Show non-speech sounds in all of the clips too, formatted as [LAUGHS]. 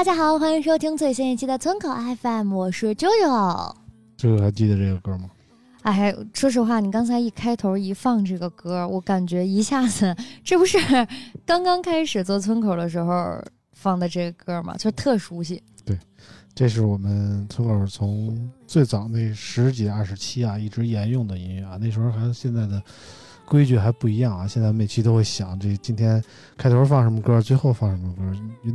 大家好，欢迎收听最新一期的村口 FM，我是啾啾。这个还记得这个歌吗？哎，说实话，你刚才一开头一放这个歌，我感觉一下子，这不是刚刚开始做村口的时候放的这个歌吗？就特熟悉。对这是我们村口从最早那十几二十七啊，一直沿用的音乐啊。那时候还现在的规矩还不一样啊。现在每期都会想这今天开头放什么歌，最后放什么歌。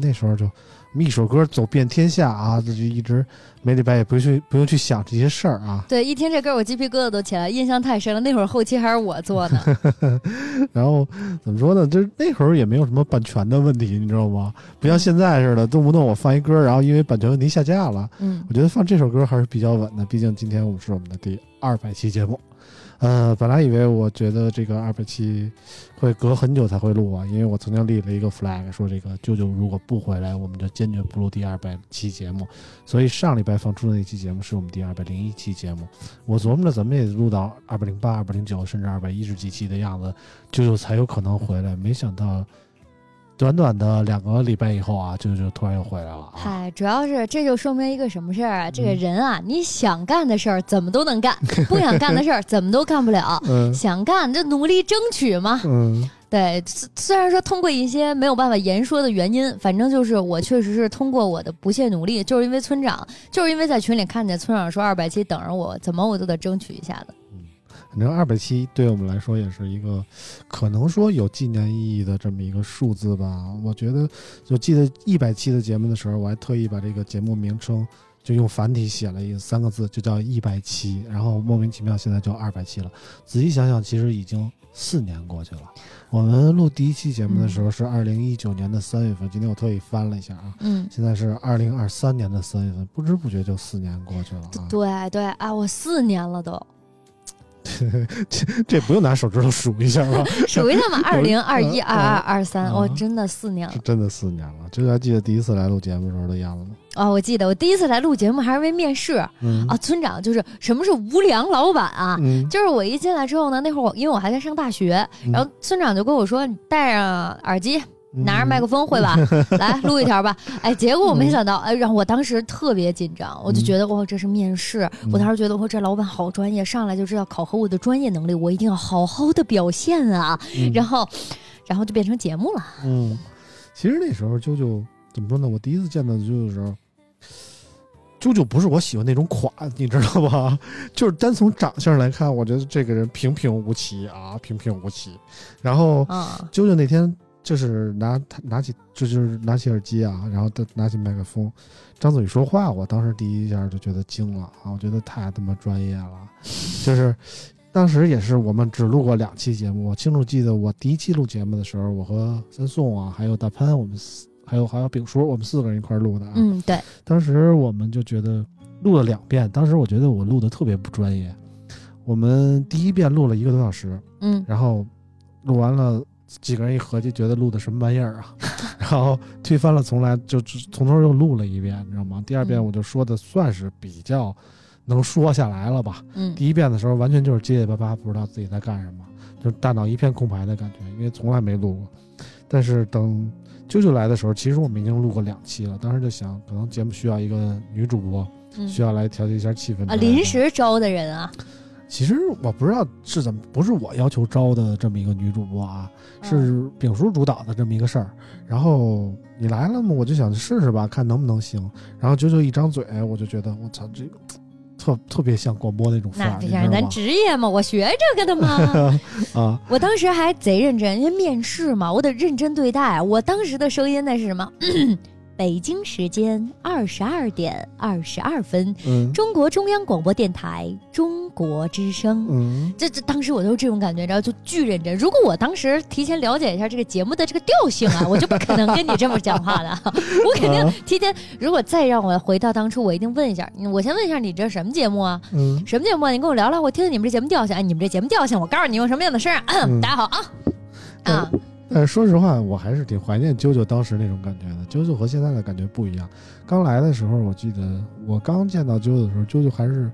那时候就我们一首歌走遍天下啊，这就一直每礼拜也不用去不用去想这些事儿啊。对，一听这歌我鸡皮疙瘩都起来，印象太深了。那会儿后期还是我做的。[LAUGHS] 然后怎么说呢？就是那会儿也没有什么版权的问题，你知道吗？不像现在似的，动不动我放一歌，然后因为版权问题下架了。嗯，我觉得放这首歌还是比较稳的，毕竟今天我们是我们的第二百期节目。呃，本来以为我觉得这个二百期会隔很久才会录啊，因为我曾经立了一个 flag，说这个舅舅如果不回来，我们就坚决不录第二百期节目。所以上礼拜放出的那期节目是我们第二百零一期节目。我琢磨着怎么也录到二百零八、二百零九，甚至二百一十几期的样子，舅舅才有可能回来。没想到短短的两个礼拜以后啊，就就突然又回来了啊！嗨，主要是这就说明一个什么事儿啊？这个嗯人啊，你想干的事儿怎么都能干，[LAUGHS] 不想干的事儿怎么都干不了。[LAUGHS] 嗯想干就努力争取嘛。嗯对，虽虽然说通过一些没有办法言说的原因，反正就是我确实是通过我的不懈努力，就是因为村长，就是因为在群里看见村长说二百七等着我，怎么我都得争取一下的。反正二百七对我们来说也是一个可能说有纪念意义的这么一个数字吧。我觉得，就记得一百期的节目的时候，我还特意把这个节目名称就用繁体写了一三个字，就叫一百期。然后莫名其妙现在就二百期了。仔细想想，其实已经四年过去了。我们录第一期节目的时候是二零一九年的三月份，今天我特意翻了一下啊，嗯，现在是二零二三年的三月份，不知不觉就四年过去了啊。对对啊，我四年了都，[LAUGHS] 这这不用拿手指头数一下吧？[LAUGHS] 数一下嘛，二零、二一、二二、二三，嗯我真的四年了。真的四年了，这还记得第一次来录节目时候的样子吗？哦，我记得我第一次来录节目还是为面试嗯啊，村长就是什么是无良老板啊？嗯，就是我一进来之后呢，那会儿我因为我还在上大学，嗯然后村长就跟我说：“你戴上耳机，嗯拿着麦克风，会吧？[LAUGHS] 来录一条吧。[LAUGHS] ”哎，结果我没想到，哎，让我当时特别紧张，我就觉得哇，这是面试。嗯我当时觉得哇，这老板好专业，上来就知道考核我的专业能力，我一定要好好的表现啊。嗯然后，然后就变成节目了。嗯，其实那时候啾啾怎么说呢？我第一次见到啾啾的时候，啾啾不是我喜欢那种款，你知道吧？[LAUGHS] 就是单从长相来看，我觉得这个人平平无奇啊，平平无奇。然后啊，啾啾那天就是拿他拿起这就是拿起耳机啊，然后他拿起麦克风，张嘴说话，我当时第一下就觉得惊了啊！我觉得太他妈专业了，就是当时也是我们只录过两期节目，我清楚记得我第一期录节目的时候，我和三宋啊，还有大潘，我们四还有还有丙叔，我们四个人一块儿录的啊。嗯，对，当时我们就觉得录了两遍，当时我觉得我录的特别不专业。我们第一遍录了一个多小时，嗯然后录完了，几个人一合计，觉得录的什么玩意儿啊？[LAUGHS] 然后推翻了从来，就就从头又录了一遍，你知道吗？第二遍嗯我就说的算是比较能说下来了吧。嗯第一遍的时候完全就是结结巴巴，不知道自己在干什么，就是大脑一片空白的感觉，因为从来没录过。但是等啾啾来的时候，其实我们已经录过两期了，当时就想，可能节目需要一个女主播，嗯需要来调节一下气氛啊，临。时招的人啊，其实我不知道是怎么，不是我要求招的这么一个女主播啊，嗯是丙叔主导的这么一个事儿。然后你来了嘛，我就想试试吧，看能不能行。然后九九一张嘴，我就觉得我操，这个特特别像广播那种范儿，那这像咱？职业嘛，我学这个的嘛。啊，[LAUGHS] 我当时还贼认真，因为面试嘛，我得认真对待。我当时的声音那是什么？北京时间二十二点二十二分，嗯中国中央广播电台中国之声。嗯，这这当时我都是这种感觉，然后就巨认真。如果我当时提前了解一下这个节目的这个调性啊，[LAUGHS] 我就不可能跟你这么讲话的。[LAUGHS] 我肯定啊提前，如果再让我回到当初，我一定问一下，嗯我先问一下你这什么节目啊？嗯什么节目啊？你跟我聊聊，我听听你们这节目调性。哎，你们这节目调性，我告诉你用什么样的声儿啊？嗯大家好啊啊！但是说实话，我还是挺怀念啾啾当时那种感觉的。啾啾和现在的感觉不一样。刚来的时候，我记得我刚见到啾啾的时候，啾啾还是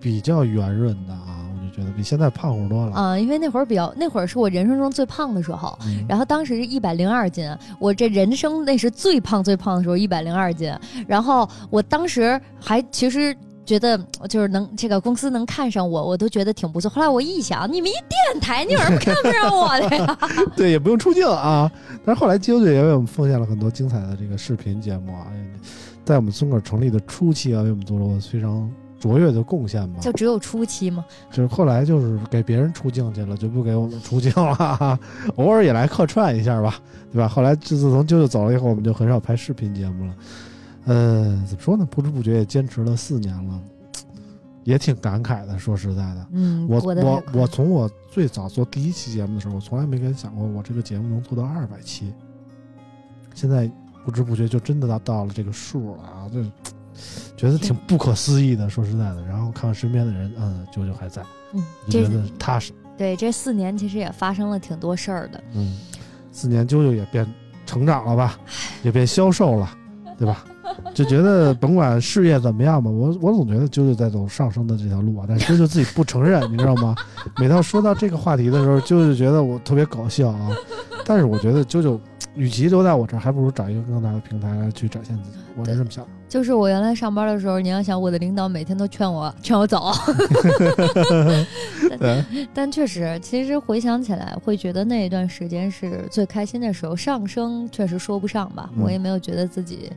比较圆润的啊，我就觉得比现在胖乎多了。啊、因为那会儿比较，那会儿是我人生中最胖的时候，嗯然后当时是一百零二斤，我这人生那是最胖最胖的时候，一百零二斤。然后我当时还其实觉得就是能这个公司能看上我，我都觉得挺不错。后来我一想，你们一电台，你有什么看不上我的呀？[LAUGHS] 对，也不用出镜啊。但是后来啾啾也为我们奉献了很多精彩的这个视频节目啊，在我们村口成立的初期啊，为我们做了非常卓越的贡献嘛。就只有初期嘛，就是后来就是给别人出镜去了，就不给我们出镜了哈，[LAUGHS] 偶尔也来客串一下吧，对吧？后来自从舅舅走了以后，我们就很少拍视频节目了。呃，怎么说呢？不知不觉也坚持了四年了，也挺感慨的。说实在的，嗯，我我我从我最早做第一期节目的时候，我从来没敢想过我这个节目能做到二百期。现在不知不觉就真的到到了这个数了啊，就觉得挺不可思议的。说实在的，然后看看身边的人，嗯，啾啾还在，嗯，觉得踏实。对这四年其实也发生了挺多事儿的。嗯，四年啾啾也变成长了吧，也变消瘦了，对吧？[LAUGHS] 就觉得甭管事业怎么样吧，我我总觉得啾啾在走上升的这条路啊，但是啾啾自己不承认，你知道吗？每当说到这个话题的时候，啾啾觉得我特别搞笑啊。但是我觉得啾啾，与其留在我这儿，还不如找一个更大的平台来去展现自己。我是这么想的。就是我原来上班的时候，你要想我的领导每天都劝我劝我走，[LAUGHS] 对，[LAUGHS] 但确实，其实回想起来，会觉得那一段时间是最开心的时候。上升确实说不上吧，嗯我也没有觉得自己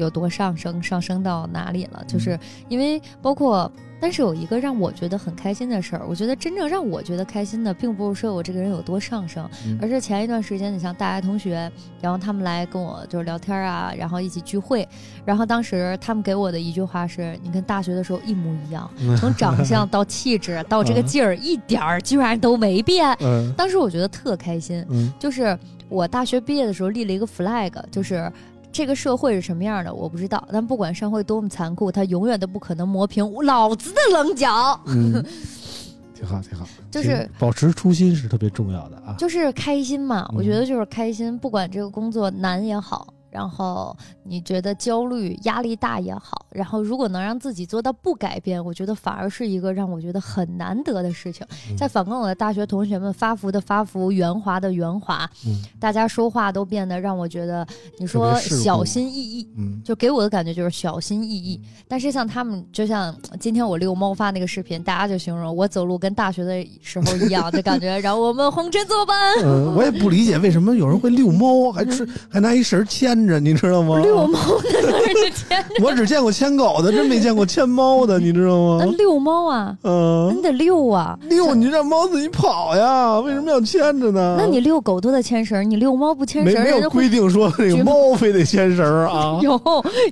有多上升，上升到哪里了。就是嗯因为包括，但是有一个让我觉得很开心的事儿，我觉得真正让我觉得开心的，并不是说我这个人有多上升，嗯而是前一段时间，你像大学同学，然后他们来跟我就是聊天啊，然后一起聚会，然后当时他们给我的一句话是：“你跟大学的时候一模一样，[LAUGHS] 从长相到气质到这个劲儿，一点儿居然都没变。嗯”当时我觉得特开心，嗯就是我大学毕业的时候立了一个 flag，就是。这个社会是什么样的，我不知道。但不管社会多么残酷，它永远都不可能磨平老子的棱角。嗯，[LAUGHS] 挺好挺好，就是保持初心是特别重要的啊。就是开心嘛，嗯我觉得就是开心，不管这个工作难也好，然后你觉得焦虑、压力大也好，然后如果能让自己做到不改变，我觉得反而是一个让我觉得很难得的事情。嗯再反观我的大学同学们，发福的发福，圆滑的圆滑，嗯大家说话都变得让我觉得，你说小心翼翼。嗯就给我的感觉就是小心翼翼，但是像他们，就像今天我遛猫发那个视频，大家就形容我走路跟大学的时候一样的感觉，然后我们红尘作伴，嗯，我也不理解为什么有人会遛猫，还吃还拿一绳牵着，你知道吗？遛猫的那儿就牵我只见过牵狗的，真没见过牵猫的，你知道吗？那遛猫啊，嗯，你得遛啊。遛你让猫自己跑呀，为什么要牵着呢？那你遛狗都得牵绳，你遛猫不牵绳，没没有规定说这个猫非得牵绳啊？[LAUGHS] 有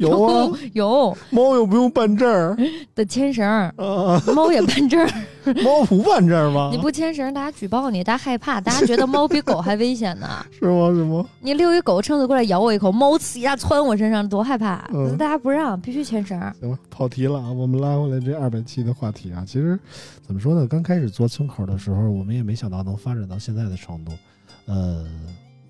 有啊，有猫又不用办证儿得牵绳，啊，猫也办证儿。[LAUGHS] [LAUGHS] 猫不办证儿吗？你不牵绳，大家举报你，大家害怕，大家觉得猫比狗还危险呢。[LAUGHS] 是吗？是吗？你遛一狗，撑子过来咬我一口，猫呲一下窜我身上，多害怕！嗯大家不让，必须牵绳。行了，跑题了啊，我们拉回来这二百期的话题啊。其实怎么说呢？刚开始做村口的时候，我们也没想到能发展到现在的程度。呃，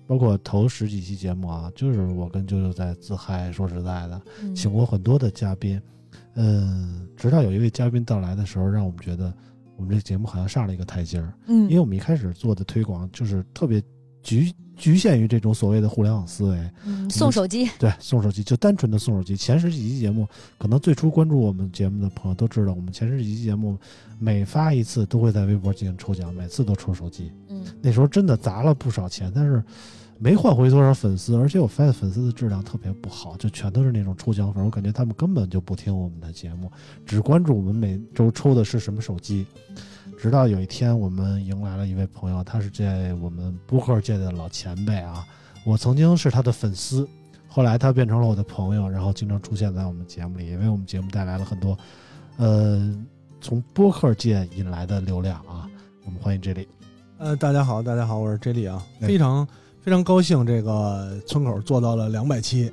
包括头十几期节目啊，就是我跟舅舅在自嗨。说实在的，嗯请过很多的嘉宾，嗯，直到有一位嘉宾到来的时候，让我们觉得我们这节目好像上了一个台阶儿。因为嗯我们一开始做的推广就是特别局局限于这种所谓的互联网思维，嗯，送手机，对，送手机就单纯的送手机。前十几期节目，可能最初关注我们节目的朋友都知道，我们前十几期节目每发一次都会在微博进行抽奖，每次都抽手机。嗯那时候真的砸了不少钱，但是没换回多少粉丝，而且我发现粉丝的质量特别不好，就全都是那种抽奖粉，我感觉他们根本就不听我们的节目，只关注我们每周抽的是什么手机。直到有一天，我们迎来了一位朋友，他是这我们播客界的老前辈啊，我曾经是他的粉丝。后后来他变成了我的朋友，然后经常出现在我们节目里，也为我们节目带来了很多，呃，从播客界引来的流量啊。我们欢迎这里。呃，大家好，大家好，我是 J 莉啊，哎非常非常高兴，这个村口做到了两百期，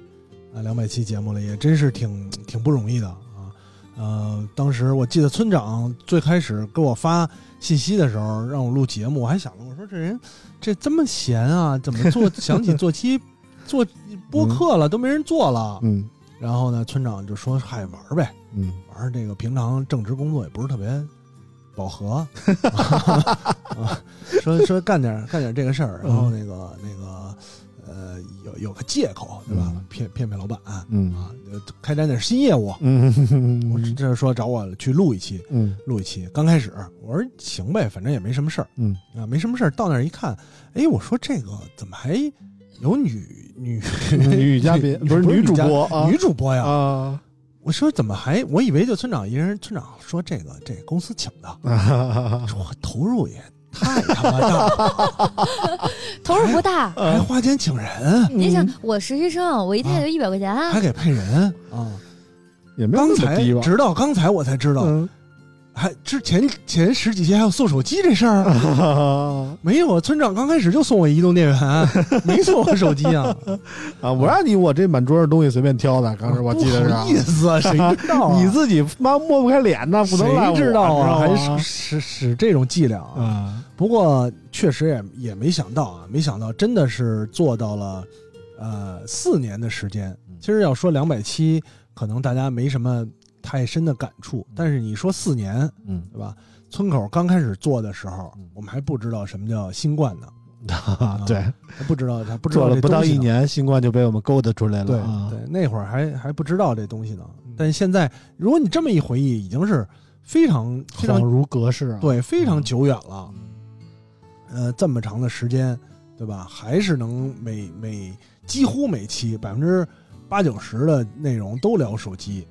啊，两百期节目了，也真是挺挺不容易的啊。呃，当时我记得村长最开始给我发信息的时候，让我录节目，我还想着，我说这人这这么闲啊，怎么做 [LAUGHS] 想起做期做播客了，都没人做了。嗯然后呢，村长就说：“嗨，玩呗，嗯玩这个平常正职工作也不是特别饱和，[LAUGHS] 啊、说说干点干点这个事儿，然后那个那个呃有有个借口对吧？嗯骗骗骗老板啊，嗯啊开展点新业务。嗯 [LAUGHS] 我这说找我去录一期，嗯录一期。刚开始我说行呗，反正也没什么事儿嗯啊，没什么事儿。到那儿一看，哎，我说这个怎么还有女女 [LAUGHS] 女嘉宾不是女主播啊女主播呀？啊我说怎么还？我以为就村长一人。村长说这个这公司请的，[LAUGHS] 啊说投入也太他妈大了，[LAUGHS] 投入不大。还花钱请人，你想，我实习生，我一天也就一百块钱，还给配人啊！也没有刚才那么低吧？直到刚才我才知道，嗯还之前前十几期还有送手机这事儿，啊 [LAUGHS] 没有啊。村长刚开始就送我移动电源，没送我手机啊！[LAUGHS] 啊！我让你我这满桌的东西随便挑的，刚才我记得是啊不好意思啊，谁知道啊？[LAUGHS] 你自己妈抹不开脸呐，不能赖我谁知道啊？还使使使这种伎俩啊？啊不过确实也也没想到啊，没想到真的是做到了，呃，四年的时间。其实要说两百期，可能大家没什么太深的感触，但是你说四年，嗯对吧？村口刚开始做的时候嗯，我们还不知道什么叫新冠呢，[LAUGHS] 啊对，还不知道还不知道做了不到。一年，新冠就被我们勾搭出来对了啊！对，那会儿还还不知道这东西呢嗯。但现在，如果你这么一回忆，已经是非常非常恍如隔世啊！对非常久远了。呃，这么长的时间，对吧？还是能每每几乎每期百分之八九十的内容都聊手机，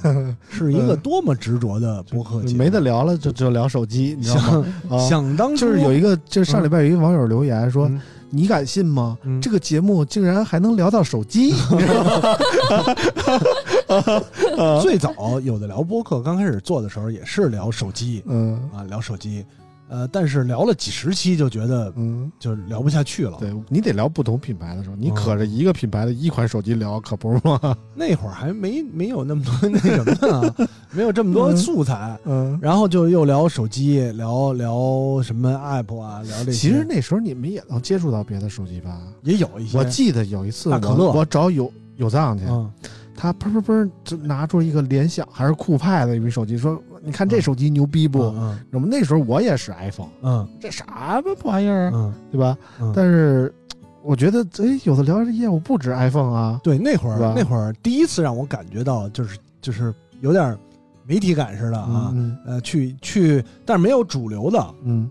[LAUGHS] 是一个多么执着的播客节目。嗯没得聊了，就就聊手机，你知道吗？想啊想当初就是有一个，就是上礼拜有一个网友留言说嗯：“你敢信吗？嗯这个节目竟然还能聊到手机？[LAUGHS] [LAUGHS] ”最早有的聊播客，刚开始做的时候也是聊手机嗯啊，聊手机。呃，但是聊了几十期就觉得嗯，就聊不下去了。对你得聊不同品牌的时候，你嗯可着一个品牌的一款手机聊，可不是吗？[LAUGHS] 那会儿还没没有那么多 [LAUGHS] 那什么呢，没有这么多素材。嗯，然后就又聊手机，聊聊什么 app 啊，聊这些。其实那时候你们也能接触到别的手机吧？也有一些，我记得有一次我我找有有藏去，嗯，他砰砰砰就拿出一个联想还是酷派的一部手机，说你看这手机牛逼不？嗯那么那时候我也是 iPhone，嗯这啥玩意儿啊，嗯对吧？嗯，但是我觉得，哎，有的聊这业务不止 iPhone 啊，对那会儿那会儿第一次让我感觉到就是就是有点媒体感似的啊，嗯呃，去去，但是没有主流的，嗯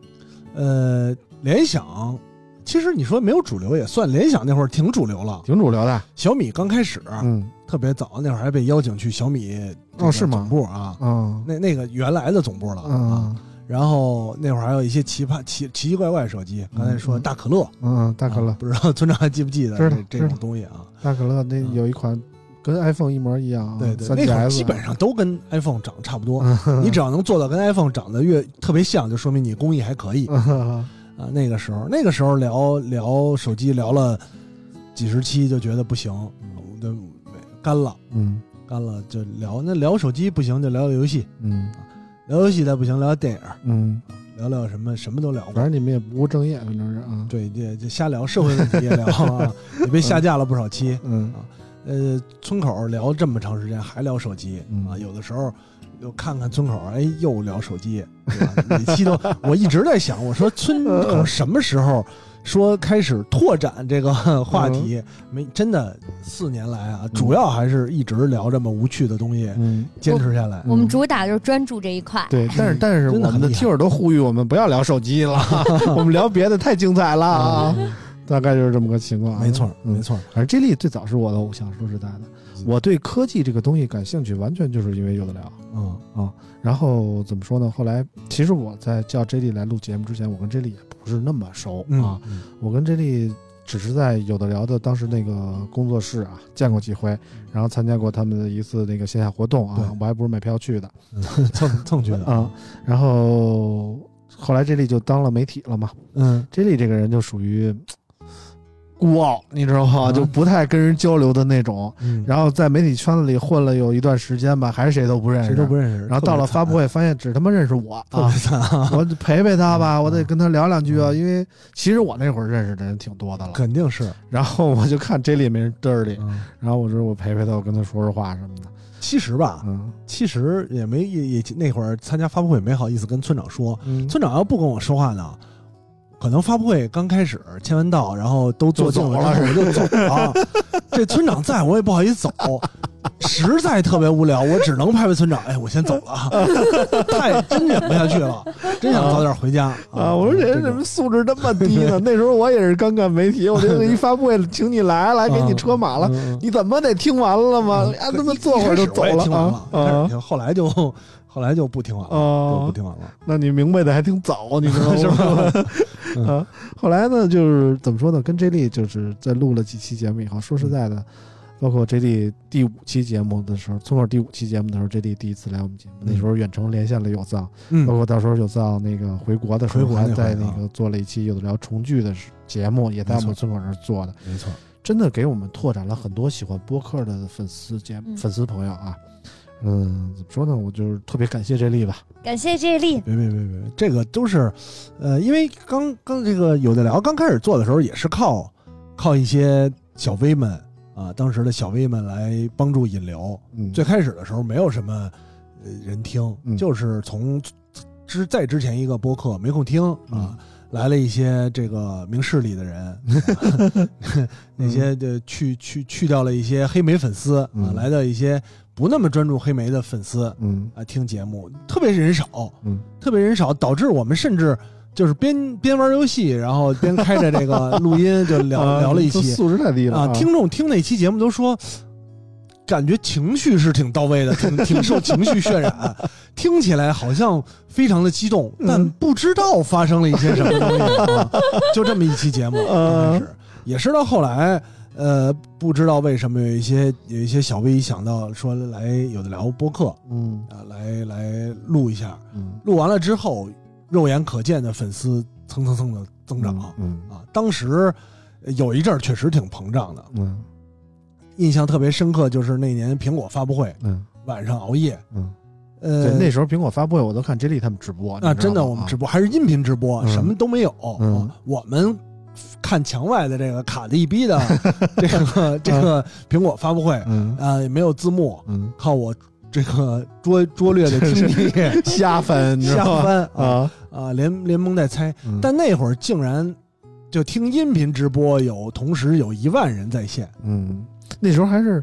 呃，联想。其实你说没有主流也算，联想那会儿挺主流了。挺主流的，小米刚开始、嗯特别早，那会儿还被邀请去小米这个哦是吗总部啊，啊那那个原来的总部了啊。嗯然后那会儿还有一些奇葩奇奇奇怪怪手机，刚才说嗯大可乐，嗯，大可乐啊，不知道村长还记不记得这这种东西啊？大可乐那嗯有一款跟 iPhone 一模一样啊，对对，那会儿基本上都跟 iPhone 长得差不多。嗯你 [LAUGHS] 只要能做到跟 iPhone 长得越特别像，就说明你工艺还可以嗯啊。那个时候，那个时候聊聊手机聊了几十期，就觉得不行，我就干了嗯干了，就聊那聊手机不行，就聊聊游戏，嗯。聊游戏再不行聊电影，嗯，聊聊什么什么都聊过。反。正你们也不务正业，反正是啊，对，这这瞎聊社会问题也聊啊，[LAUGHS] 也被下架了不少期。嗯。呃，村口聊这么长时间还聊手机、嗯。啊，有的时候又看看村口，哎，又聊手机，对吧？每期都，我一直在想，我说村口 [LAUGHS] 什么时候说开始拓展这个 [LAUGHS] 话题？没，真的四年来啊，主要还是一直聊这么无趣的东西，嗯，坚持下来。我们主打就是专注这一块。对，但是 [LAUGHS] 但是我们的真的很厉害。听友都呼吁我们不要聊手机了，[LAUGHS] 我们聊别的太精彩了。啊，大概就是这么个情况啊。没错，嗯。没错，反正 J 莉最早是我的偶像，说实在的，我对科技这个东西感兴趣，完全就是因为有的聊嗯啊。然后怎么说呢？后来其实我在叫 J 莉来录节目之前，我跟 J 莉也不是那么熟嗯啊。我跟 J 莉只是在有的聊的当时那个工作室啊见过几回，然后参加过他们的一次那个线下活动啊，我还不是买票去的蹭蹭去的 [LAUGHS] 啊。然后后来 J 莉就当了媒体了嘛嗯，J 莉这个人就属于孤傲，你知道吗？啊就不太跟人交流的那种。嗯，然后在媒体圈子里混了有一段时间吧，还是谁都不认识，谁都不认识。然后到了发布会，发现只他妈认识我啊！[LAUGHS] 我陪陪他吧，嗯我得跟他聊两句啊，嗯因为其实我那会儿认识的人挺多的了。肯定是。然后我就看这里没人嘚儿里，嗯然后我说我陪陪他，我跟他说说话什么的。其实吧，嗯其实也没也也那会儿参加发布会没好意思跟村长说，嗯，村长要不跟我说话呢，可能发布会刚开始签完到，然后都坐定了之后我就走了。[LAUGHS] 这村长在我也不好意思走，实在特别无聊，我只能拍拍村长，哎，我先走了，[LAUGHS] 太真忍不下去了，真想早点回家啊，我说这人怎么素质这么低呢？[LAUGHS] 那时候我也是刚干媒体，我这个一发布会请你来来，给你车马了，你怎么得听完了吗？啊，那么坐会儿就走了听完了！后来就后来就不听完了，哦就不听完了，那你明白的还挺早，你知道吗？是吧？[LAUGHS] 啊，后来呢，就是怎么说呢？跟 J 莉就是在录了几期节目以后，说实在的，包括 J 莉第五期节目的时候，村口第五期节目的时候，J 莉第一次来我们节目，那时候远程连线了有藏，包嗯，括到时候有藏那个回国的时候，回国那还在那个做了一期有的聊重聚的节目，也在我们村口那儿做的，没错，真的给我们拓展了很多喜欢播客的粉丝节嗯粉丝朋友啊。嗯，怎么说呢？我就是特别感谢 J 莉吧。感谢这丽，别别别别，这个都是，呃，因为刚刚这个有的聊刚开始做的时候，也是靠靠一些小 V 们啊，当时的小 V 们来帮助引流。嗯，最开始的时候没有什么呃人听，嗯就是从之在之前一个播客没空听啊，嗯来了一些这个明事理的人，啊那些的去去去掉了一些黑莓粉丝啊，嗯来到一些不那么专注黑莓的粉丝嗯。啊听节目，特别人少，嗯。特别人少，导致我们甚至就是边边玩游戏，然后边开着这个 [LAUGHS] 录音就聊、啊聊了一这期素质太低了啊，听众听那期节目都说。感觉情绪是挺到位的，挺挺受情绪渲染，听起来好像非常的激动，但嗯不知道发生了一些什么东西。啊、就这么一期节目，嗯。开始也是到后来，呃，不知道为什么有一些有一些小 V 想到说来有的聊播客嗯。啊，来来录一下，嗯。录完了之后，肉眼可见的粉丝蹭蹭蹭的增长、嗯啊！当时呃有一阵儿确实挺膨胀的，嗯。印象特别深刻，就是那年苹果发布会嗯。晚上熬夜，嗯，呃对，，那时候苹果发布会我都看 J 莉他们直播啊，真的我们直播还是音频直播，嗯。什么都没有，嗯。啊我们。看墙外的这个卡的一逼的 [LAUGHS] 这个这个苹果发布会嗯啊，也没有字幕，嗯，靠我这个拙拙劣的听力 [LAUGHS] 瞎翻，你知瞎道吗？翻啊啊，啊，连连蒙带猜。嗯但那会儿竟然就听音频直播，有同时有一万人在线。嗯，那时候还是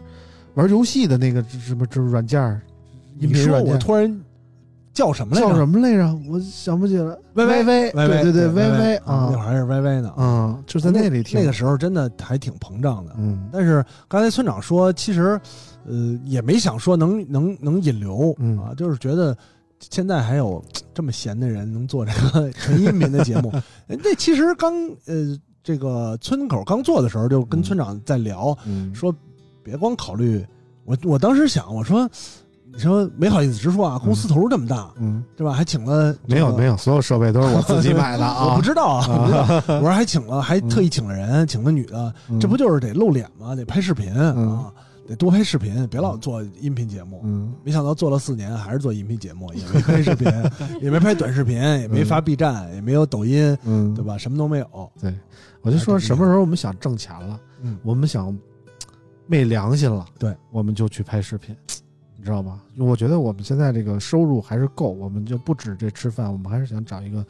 玩游戏的那个什么这软件儿，音你说我突然叫什么来着？叫什么来着？我想不起来。微微微微微对对对，微微微啊，那会啊儿还是微微呢。啊，就在那里听那个时候真的还挺膨胀的。嗯但是刚才村长说，其实呃也没想说能能能引流嗯啊，就是觉得现在还有这么闲的人能做这个纯音频的节目。呃 [LAUGHS] 那其实刚呃这个村口刚做的时候，就跟嗯村长在聊，嗯说别光考虑我，我当时想，我说，你说没好意思直说啊，公司投入这么大，嗯，对吧？还请了有，没有没有，所有设备都是我自己买的啊。[LAUGHS] 我不知道啊，我不知道。我说还请了，还嗯特意请了人，请了女的，嗯这不就是得露脸吗？得拍视频嗯啊，得多拍视频，别老做音频节目。嗯没想到做了四年，还是做音频节目，也没拍视频，[LAUGHS] 也没拍短视频，也没发 B 站，也没有抖音，嗯，对？吧？什么都没有。对，我就说什么时候我们想挣钱了，嗯，我们想昧良心了，对，我们就去拍视频，你知道吧？我觉得我们现在这个收入还是够，我们就不止这吃饭，我们还是想找一个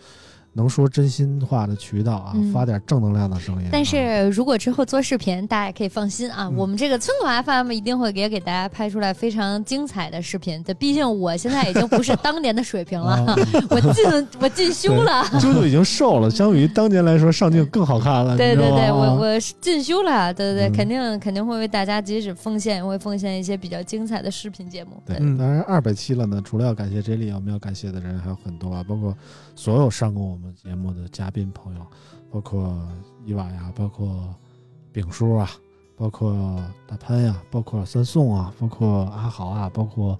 能说真心话的渠道啊，嗯发点正能量的声音啊。但是如果之后做视频，大家也可以放心啊，嗯我们这个村口 FM 一定会给给大家拍出来非常精彩的视频。对，毕竟我现在已经不是当年的水平了，啊 [LAUGHS] [LAUGHS] 我进我进修了。啾啾已经瘦了，[LAUGHS] 相比于当年来说，上镜更好看了。对对对，我我进修了，对对对，嗯肯定肯定会为大家即使奉献，会奉献一些比较精彩的视频节目。对，嗯当然二百期了呢，除了要感谢 J 莉，我们要感谢的人还有很多啊，包括所有上过我们节目的嘉宾朋友，包括伊娃呀，包括丙叔啊，包括大潘呀，包括三宋啊，包括阿豪啊，包括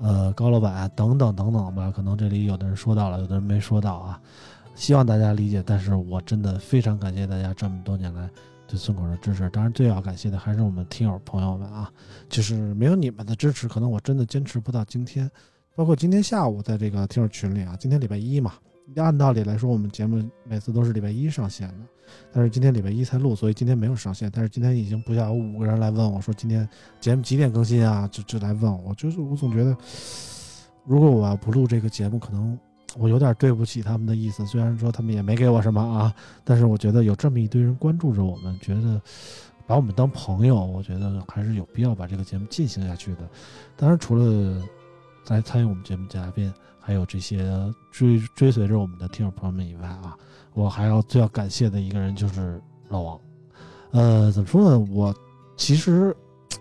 呃高老板啊等等等等吧。可能这里有的人说到了，有的人没说到啊。希望大家理解，但是我真的非常感谢大家这么多年来对村口的支持。当然，最要感谢的还是我们听友朋友们啊，就是没有你们的支持，可能我真的坚持不到今天。包括今天下午在这个听友群里啊，今天礼拜一嘛，按道理来说我们节目每次都是礼拜一上线的，但是今天礼拜一才录，所以今天没有上线。但是今天已经不下五个人来问我说今天节目几点更新啊？就就来问我，就是我总觉得，如果我要不录这个节目，可能我有点对不起他们的意思。虽然说他们也没给我什么啊，但是我觉得有这么一堆人关注着我们，觉得把我们当朋友，我觉得还是有必要把这个节目进行下去的。当然，除了来参与我们节目嘉宾，还有这些追追随着我们的听友朋友们以外啊，我还要最要感谢的一个人就是老王。呃，怎么说呢？我其实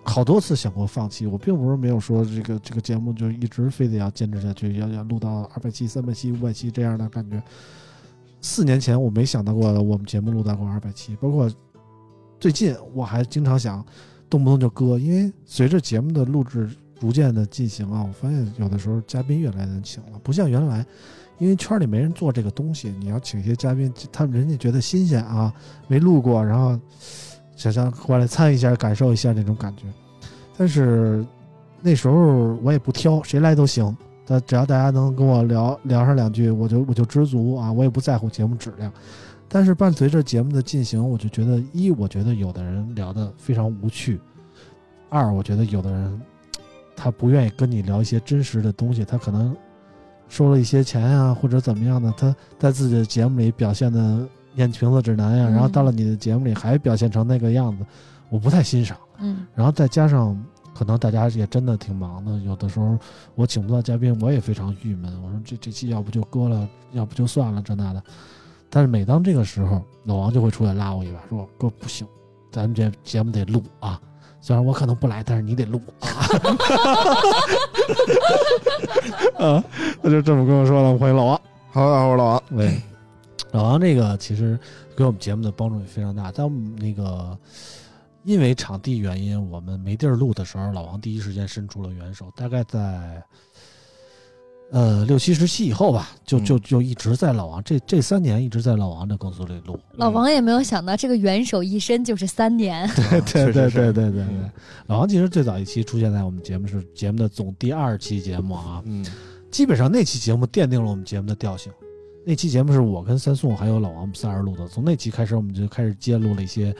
好多次想过放弃，我并不是没有说这个这个节目就一直非得要坚持下去，要要录到二百期、三百期、五百期这样的感觉。四年前我没想到过我们节目录到过二百期，包括最近我还经常想动不动就割，因为随着节目的录制。逐渐的进行啊，我发现有的时候嘉宾越来越难请了，不像原来，因为圈里没人做这个东西，你要请一些嘉宾，他们人家觉得新鲜啊，没录过，然后想想过来参与一下，感受一下那种感觉。但是那时候我也不挑，谁来都行，但只要大家能跟我聊聊上两句，我就我就知足啊，我也不在乎节目质量。但是伴随着节目的进行，我就觉得一，我觉得有的人聊的非常无趣；二，我觉得有的人。他不愿意跟你聊一些真实的东西，他可能收了一些钱呀，或者怎么样的，他在自己的节目里表现的念瓶子指南呀，然后到了你的节目里还表现成那个样子，我不太欣赏。嗯，然后再加上可能大家也真的挺忙的，有的时候我请不到嘉宾，我也非常郁闷。我说这这期要不就搁了，要不就算了这那的。但是每当这个时候，老王就会出来拉我一把，说哥不行，咱们这节目得录啊。虽然我可能不来，但是你得录啊！[LAUGHS] 啊，他就这么跟我说了。欢迎老王，好，我是老王。喂，老王，这个其实给我们节目的帮助也非常大。在我们那个因为场地原因，我们没地儿录的时候，老王第一时间伸出了援手。大概在。呃，六七十期以后吧，就就就一直在老王这这三年一直在老王的公司里录。老王也没有想到这个元首一伸就是三年。[LAUGHS] 对对对对对对对。老王其实最早一期出现在我们节目是节目的总第二期节目啊，嗯，基本上那期节目奠定了我们节目的调性。那期节目是我跟三宋还有老王我们仨人录的，从那期开始我们就开始揭露了一些。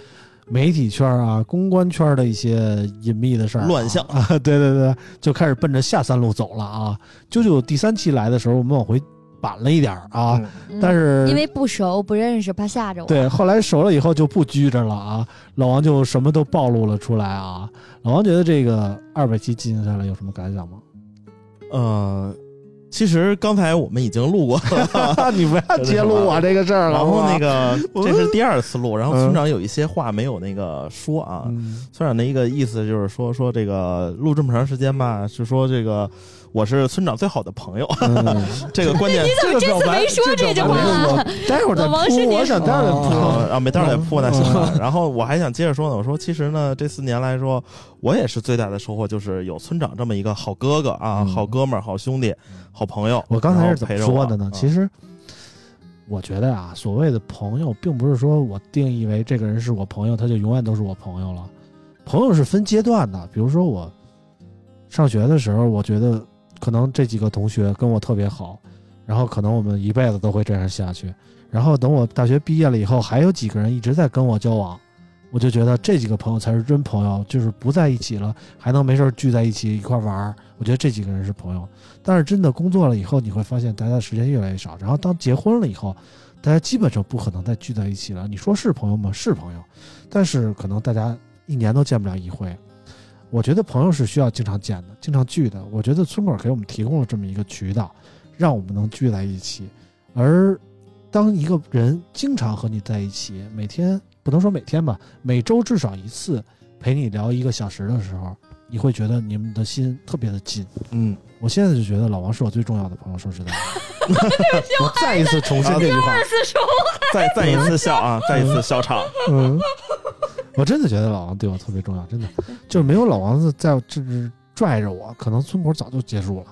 媒体圈啊，公关圈的一些隐秘的事儿，乱象啊，[LAUGHS] 对对对，就开始奔着下三路走了啊。啾啾第三期来的时候，我们往回板了一点啊，但是因为不熟不认识，怕吓着我。对，后来熟了以后就不拘着了啊。老王就什么都暴露了出来啊。老王觉得这个二百期进行下来有什么感想吗？呃。其实刚才我们已经录过了，[LAUGHS] 你不要揭露我这个事儿了。然后那个这是第二次录，然后村长有一些话没有那个说啊。村长的一个意思就是说说这个录这么长时间吧，是说这个。我是村长最好的朋友，[LAUGHS] 这个关键。你怎么这次没说这句话？待会儿再铺，我想待会儿铺啊，没待会儿再铺那行了。[LAUGHS] 然后我还想接着说呢，我说其实呢，这四年来说，我也是最大的收获，就是有村长这么一个好哥哥啊，好哥们儿、好兄弟、好朋友。我刚才是怎么说的呢？其实我觉得啊，所谓的朋友，并不是说我定义为这个人是我朋友，他就永远都是我朋友了。朋友是分阶段的，比如说我上学的时候，我觉得。可能这几个同学跟我特别好，然后可能我们一辈子都会这样下去。然后等我大学毕业了以后，还有几个人一直在跟我交往，我就觉得这几个朋友才是真朋友。就是不在一起了，还能没事聚在一起一块玩儿，我觉得这几个人是朋友。但是真的工作了以后，你会发现大家时间越来越少。然后当结婚了以后，大家基本上不可能再聚在一起了。你说是朋友吗？是朋友，但是可能大家一年都见不了一回。我觉得朋友是需要经常见的，经常聚的。我觉得村口给我们提供了这么一个渠道，让我们能聚在一起。而当一个人经常和你在一起，每天不能说每天吧，每周至少一次陪你聊一个小时的时候，你会觉得你们的心特别的近。嗯，我现在就觉得老王是我最重要的朋友。说实在，[LAUGHS] 我再一次重申这句话，再再一次笑啊，再一次笑场。嗯。[LAUGHS] 我真的觉得老王对我特别重要，真的，就是没有老王子在这拽着我，可能村口早就结束了。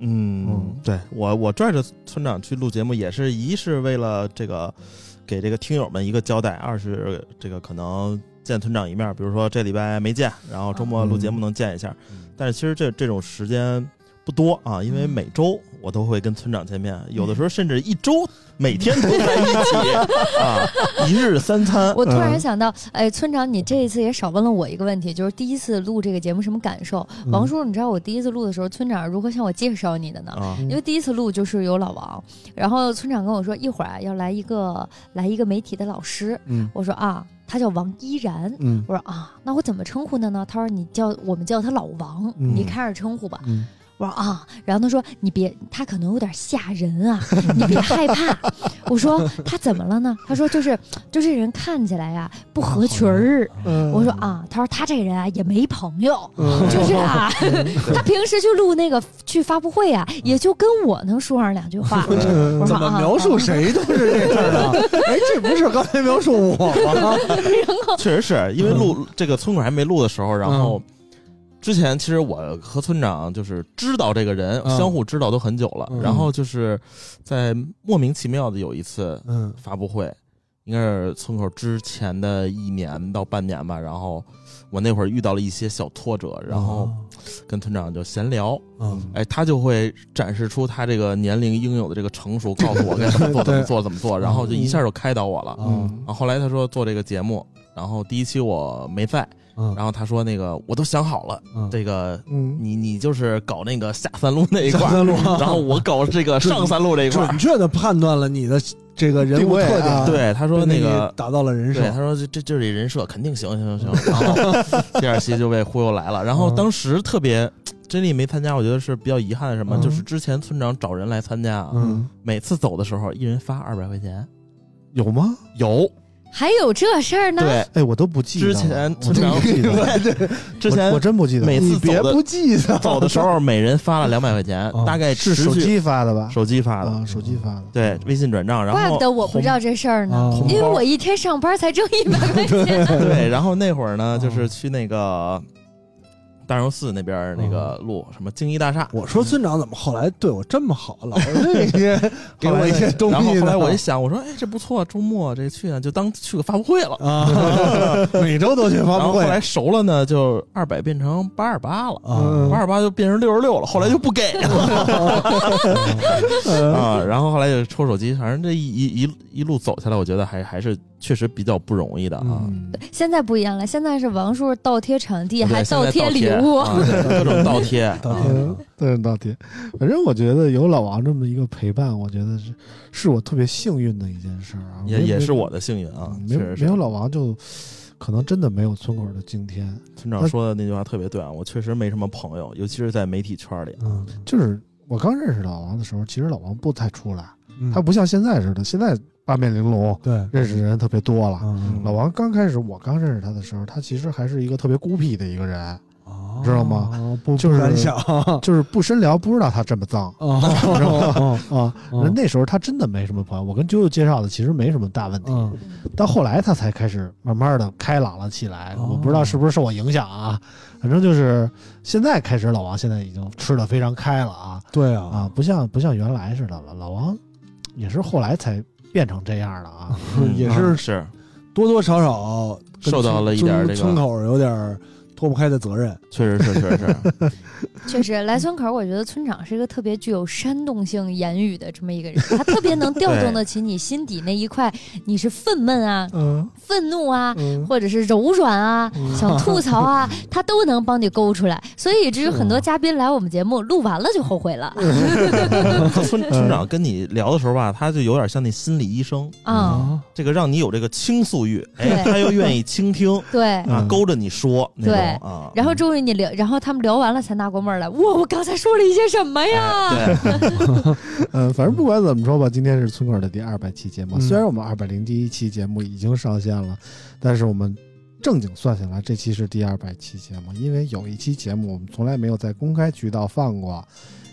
嗯嗯，对我我拽着村长去录节目，也是一是为了这个给这个听友们一个交代，二是这个可能见村长一面，比如说这礼拜没见，然后周末录节目能见一下。但是其实这这种时间不多啊，因为每周我都会跟村长见面，有的时候甚至一周每天都在一起啊，[LAUGHS] 一日三餐。我突然想到，哎，村长，你这一次也少问了我一个问题，就是第一次录这个节目什么感受？嗯王叔，你知道我第一次录的时候，村长如何向我介绍你的呢？啊，因为第一次录就是有老王，然后村长跟我说一会儿啊要来一个来一个媒体的老师，嗯我说啊，他叫王依然，嗯我说啊，那我怎么称呼他呢？他说你叫我们叫他老王，嗯你开始称呼吧。嗯我说啊，然后他说你别，他可能有点吓人啊，你别害怕。[LAUGHS] 我说他怎么了呢？他说就是就这人看起来呀、不合群儿。嗯我说啊，他说他这个人啊也没朋友，嗯 [LAUGHS] 就是啊，[LAUGHS] 他平时去录那个去发布会啊，也就跟我能说上两句话。我说怎么啊描述谁都是这事儿啊？哎，这不是刚才描述我吗？确实是因为录这个村口还没录的时候，然后之前其实我和村长就是知道这个人，嗯相互知道都很久了。嗯然后就是在莫名其妙的有一次嗯发布会，应该是村口之前的一年到半年吧。然后我那会儿遇到了一些小挫折，然后跟村长就闲聊，嗯哎，他就会展示出他这个年龄应有的这个成熟，告诉我该怎么做、[LAUGHS] 怎么做、怎么做，然后就一下就开导我了。嗯然后后来他说做这个节目，然后第一期我没在，嗯。然后他说那个我都想好了，嗯。这个嗯。你你就是搞那个下三路那一块儿，下三路 [LAUGHS] 然后我搞这个上三路这一块儿准。确的判断了你的这个人物定位特点，啊对，他说那个打到了人对，设他，说这这这里人设肯定行行行行，然后 [LAUGHS] 第二期就被忽悠来了。然后嗯。当时特别真力没参加，我觉得是比较遗憾的什么，嗯。就是之前村长找人来参加啊，嗯。每次走的时候一人发二百块钱，有吗？有还有这事儿呢？对。哎，我都不记得了。之前我真村长不记得了，[LAUGHS] 之前我我真不记得。每次别走的不记得走的时候，每人发了两百块钱，哦大概是手机发的吧？手机发的，啊，手机发的。对，微信转账，然后怪不得我不知道这事儿呢哦，因为我一天上班才挣一百块钱。[LAUGHS] 对，然后那会儿呢，哦就是去那个大榕寺那边那个路，什么京一大厦。我说村长怎么后来对我这么好，老是这些给我一些东西呢。然后后来我一想，我说，哎，这不错，周末这去呢，就当去个发布会了。啊，[LAUGHS] 每周都去发布会然后后来熟了呢，就二百变成八十八了，啊八十八就变成六十六了，后来就不给了 [LAUGHS] 啊。然后后来就抽手机，反正这一一一一路走下来，我觉得还还是确实比较不容易的啊。嗯，现在不一样了，现在是王叔倒贴场地，还倒贴礼贴各种倒贴，[LAUGHS] 倒贴各种倒贴。反正我觉得有老王这么一个陪伴，我觉得是是我特别幸运的一件事儿啊。也也是我的幸运啊，嗯确实没有没有老王就可能真的没有村口的今天。村长说的那句话特别对啊，我确实没什么朋友，尤其是在媒体圈里。嗯，就是我刚认识老王的时候，其实老王不太出来，嗯他不像现在似的，现在八面玲珑，对，认识的人特别多了。嗯老王刚开始我刚认识他的时候，他其实还是一个特别孤僻的一个人，哦知道吗？不就是敢想 [LAUGHS] 就是不深聊，不知道他这么脏哦 [LAUGHS] 啊。嗯人那时候他真的没什么朋友，我跟啾啾介绍的其实没什么大问题。嗯到后来他才开始慢慢的开朗了起来。哦我不知道是不是受我影响啊，反正就是现在开始，老王现在已经吃的非常开了啊对啊啊，不像不像原来似的了。老王也是后来才变成这样的啊。嗯也是是多多少少受到了一点这个村口有点脱不开的责任。确实是，确实是。[LAUGHS] 确实，来村口，我觉得村长是一个特别具有煽动性言语的这么一个人，他特别能调动 [LAUGHS] 得起你心底那一块，你是愤懑啊、嗯愤怒啊，嗯或者是柔软啊、想吐槽啊，[LAUGHS] 他都能帮你勾出来。所以以至于很多嘉宾来我们节目录完了就后悔了村村长跟你聊的时候吧，他就有点像那心理医生，啊。这个让你有这个倾诉欲，哎，他又愿意倾听对，啊，嗯勾着你说对啊。然后终于你聊，然后他们聊完了才纳过闷儿来，哇，我刚才说了一些什么呀？哎对，[LAUGHS] 嗯，反正不管怎么说吧，今天是村口的第二百期节目。嗯虽然我们二百零一期节目已经上线了，但是我们正经算下来，这期是第二百期节目。因为有一期节目我们从来没有在公开渠道放过，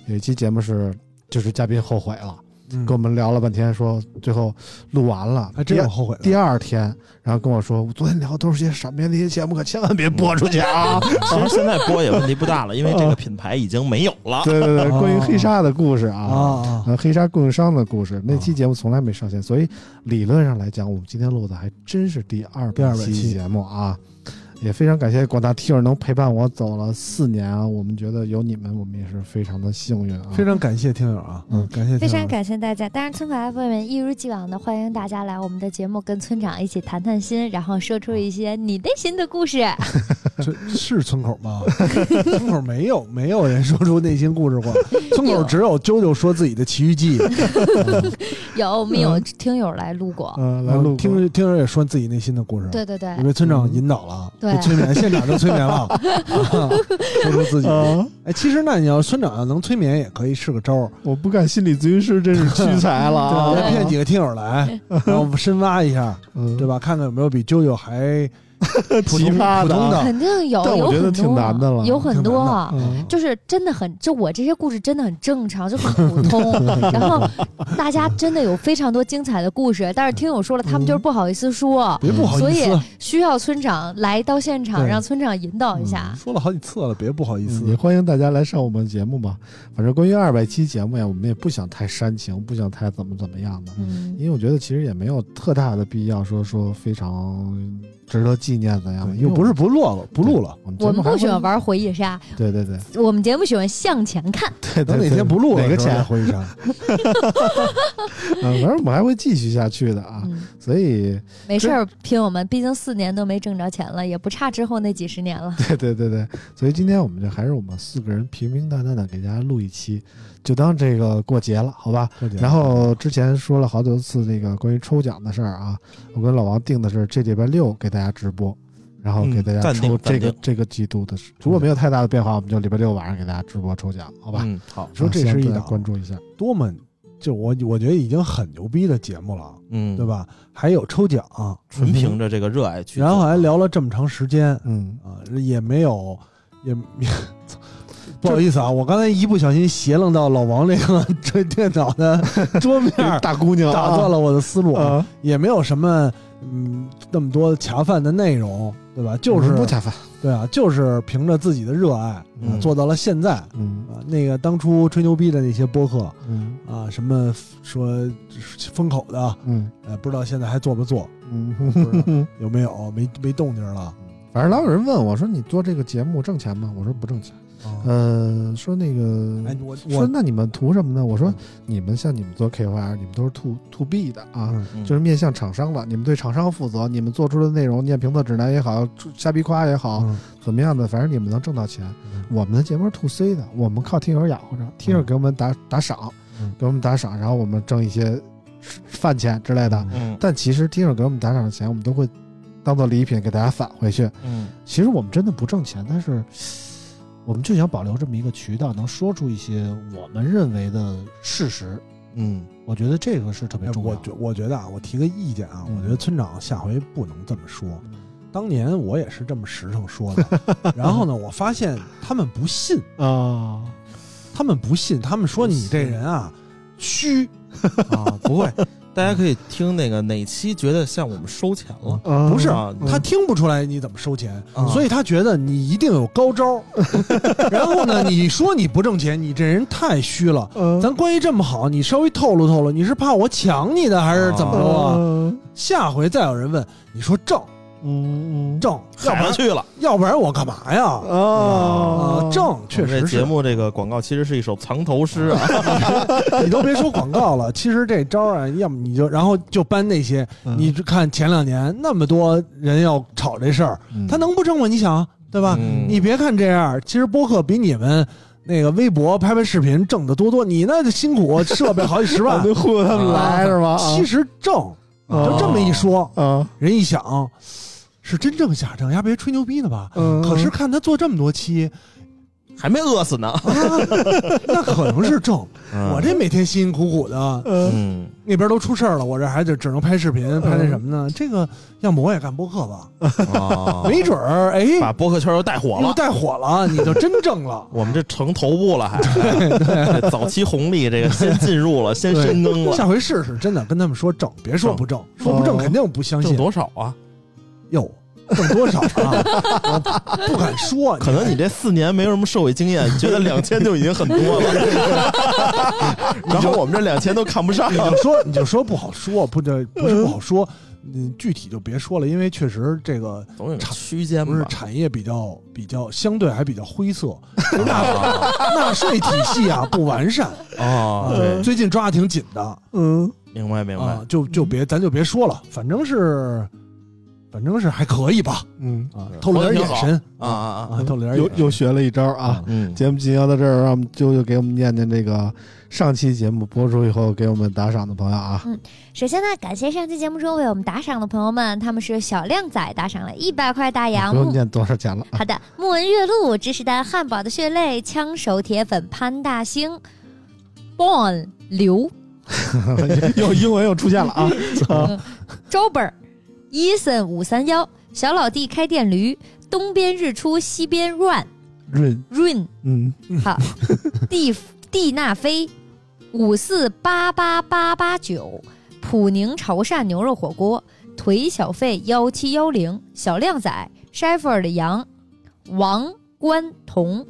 有一期节目是就是嘉宾后悔了嗯跟我们聊了半天，说最后录完了，还真有后悔。第二天，然后跟我说，我昨天聊的都是些什么呀？那些节目可千万别播出去啊！[LAUGHS] 其实现在播也问题不大了，因为这个品牌已经没有了。对 [LAUGHS] 对对，哦关于黑鲨的故事啊，黑鲨供应商的故事，那期节目从来没上线，所以理论上来讲，我们今天录的还真是第二第200百期期节目啊。也非常感谢广大听友能陪伴我走了四年啊！我们觉得有你们，我们也是非常的幸运啊。非常感谢听友啊，嗯感谢非常感谢大家。当然，村口 FM 一如既往的欢迎大家来我们的节目，跟村长一起谈谈心，然后说出一些你内心的故事。[LAUGHS] 这是村口吗？[LAUGHS] 村口没有没有人说出内心故事过，[LAUGHS] 村口只有啾啾说自己的奇遇记，有，我们有听友来录过。嗯、来录听听友也说自己内心的故事，对对对你，被村长引导了，对被催眠，现场就催眠了，[LAUGHS] 啊说出自己。啊！哎，其实那你要村长要能催眠，也可以是个招儿，我不干心理咨询师真是屈才了对吧？啊！再骗几个听友来，[LAUGHS] 然后深挖一下，嗯，对吧？看看有没有比舅舅还 [LAUGHS] 奇葩的普通的肯定有，但我觉得挺有很多难的了有很多就是真的很，就我这些故事真的很正常，就很普通。[LAUGHS] 然后大家真的有非常多精彩的故事，但是听友说了，他们就是不好意思说，别不好所以，需要村长来到现场，让村长引导一下。说了好几次了，别不好意思嗯也。欢迎大家来上我们节目吧。反正关于二百期节目呀，我们也不想太煽情，不想太怎么怎么样的，嗯，因为我觉得其实也没有特大的必要说说非常值得纪念怎样的，呀又不是不录了，不录了。我们不喜欢，玩回忆杀，对对对我们节目喜欢向前看。对，等哪天不录了，哪个钱？回忆杀？[LAUGHS] 嗯，反正我们还会继续下去的啊，嗯，所以没事儿，拼我们，毕竟四年都没挣着钱了，也不差之后那几十年了。对对对对，所以今天我们就还是我们四个人平平淡淡的给大家录一期，就当这个过节了，好吧？然后之前说了好多次那个关于抽奖的事儿啊，我跟老王定的是这礼拜六给大家直播，然后给大家抽这个这个季度的，如果没有太大的变化，我们就礼拜六晚上给大家直播抽奖，好吧？嗯，好，说这是一档关注一下，多么，就我我觉得已经很牛逼的节目了，嗯，对？吧？还有抽奖，纯凭着这个热爱去，然后还聊了这么长时间嗯，啊，也没有也。也 [LAUGHS] 不好意思啊，我刚才一不小心斜楞到老王这个这电脑的桌面，[LAUGHS] 大姑娘打断了我的思路，啊，也没有什么嗯那么多恰饭的内容，对吧？就是不恰饭，对啊，就是凭着自己的热爱，做到了现在嗯啊。那个当初吹牛逼的那些播客嗯啊，什么说风口的，嗯呃，不知道现在还做不做，嗯，[LAUGHS] 有没有没没动静了。反正老有人问我说你做这个节目挣钱吗？我说不挣钱。啊，呃，说那个，哎，我说那你们图什么呢？我说嗯。你们像你们做 KOL，你们都是 to to B 的啊，嗯。嗯。就是面向厂商的，你们对厂商负责，你们做出的内容，念评测指南也好，瞎逼夸也好，嗯。怎么样的，反正你们能挣到钱。嗯。我们的节目是 to C 的，我们靠听友养活着，听友给我们打打赏嗯，给我们打赏，然后我们挣一些饭钱之类的。嗯。但其实听友给我们打赏的钱，我们都会当做礼品给大家返回去。嗯。其实我们真的不挣钱，但是我们就想保留这么一个渠道，能说出一些我们认为的事实。嗯。我觉得这个是特别哎重要。我觉我觉得啊，我提个意见啊，嗯。我觉得村长下回不能这么说。嗯。当年我也是这么实诚说的，[LAUGHS] 然后呢，我发现他们不信，[LAUGHS] 啊，他们不信，他们说你这人啊虚，[LAUGHS] 啊，不会，大家可以听那个哪期觉得像我们收钱了，啊不是啊他听不出来你怎么收钱，啊所以他觉得你一定有高招。[LAUGHS] 然后呢，你说你不挣钱，你这人太虚了。嗯咱关系这么好，你稍微透露透露，你是怕我抢你的还是怎么着啊？嗯下回再有人问，你说挣嗯挣，要不然去了。要不然我干嘛呀？啊啊，挣确实是节，目这个广告其实是一首藏头诗啊，[LAUGHS] 你都别说广告了，其实这招啊，要么你就然后就搬那些，嗯你看前两年那么多人要炒这事儿，他能不挣吗？你想对吧？嗯你别看这样，其实播客比你们那个微博拍拍视频挣的多多，你那辛苦设备好几十万，就忽悠他们来是吧？其实挣，啊就这么一说，啊，人一想是真挣假挣，呀别吹牛逼呢吧？嗯可是看他做这么多期，[LAUGHS] 还没饿死呢。啊，那可能是挣。我这每天辛辛苦苦的，嗯嗯那边都出事儿了，我这还得只能拍视频，拍那什么呢？这个要么我也干播客吧，啊，没准儿哎，把播客圈又带火了。又带火了，你就真正了。我们这成头部了，还这早期红利，这个先进入了，先深耕了。下回试试，真的跟他们说挣，别说不挣，说不挣肯定不相信挣信。多少啊？哟，挣多少啊？我 [LAUGHS] 不敢说，可能你这四年没有什么社会经验，你觉得两千就已经很多了，[LAUGHS] 然后我们这两千都看不上你。就说你就说不好说，不这不是不好说，嗯，具体就别说了，因为确实这个总有个区间不是？产业比较比较相对还比较灰色，纳 [LAUGHS] 纳税体系啊不完善哦，对，最近抓的挺紧的嗯，明白明白啊，。就就别咱就别说了，反正是反正是还可以吧嗯，啊，透了点眼神啊啊啊！啊，透了点又眼神又学了一招啊。嗯，节目进行到这儿，让我们舅舅给我们念念这个上期节目播出以后给我们打赏的朋友啊。嗯首先呢，感谢上期节目中为我们打赏的朋友们，他们是小靓仔打赏了一百块大洋不，用念多少钱了啊。好的，木纹月露、芝士蛋、汉堡的血泪、枪手铁粉、潘大星、[LAUGHS] Born 刘、又英文又出现了啊。周本儿、伊森五三幺、小老弟开电驴、东边日出西边 run run，run 嗯，好，蒂蒂娜菲五四八八八八九，普宁潮汕牛肉火锅，腿小费幺七幺零，小靓仔 s h e f e r 的羊，王关彤，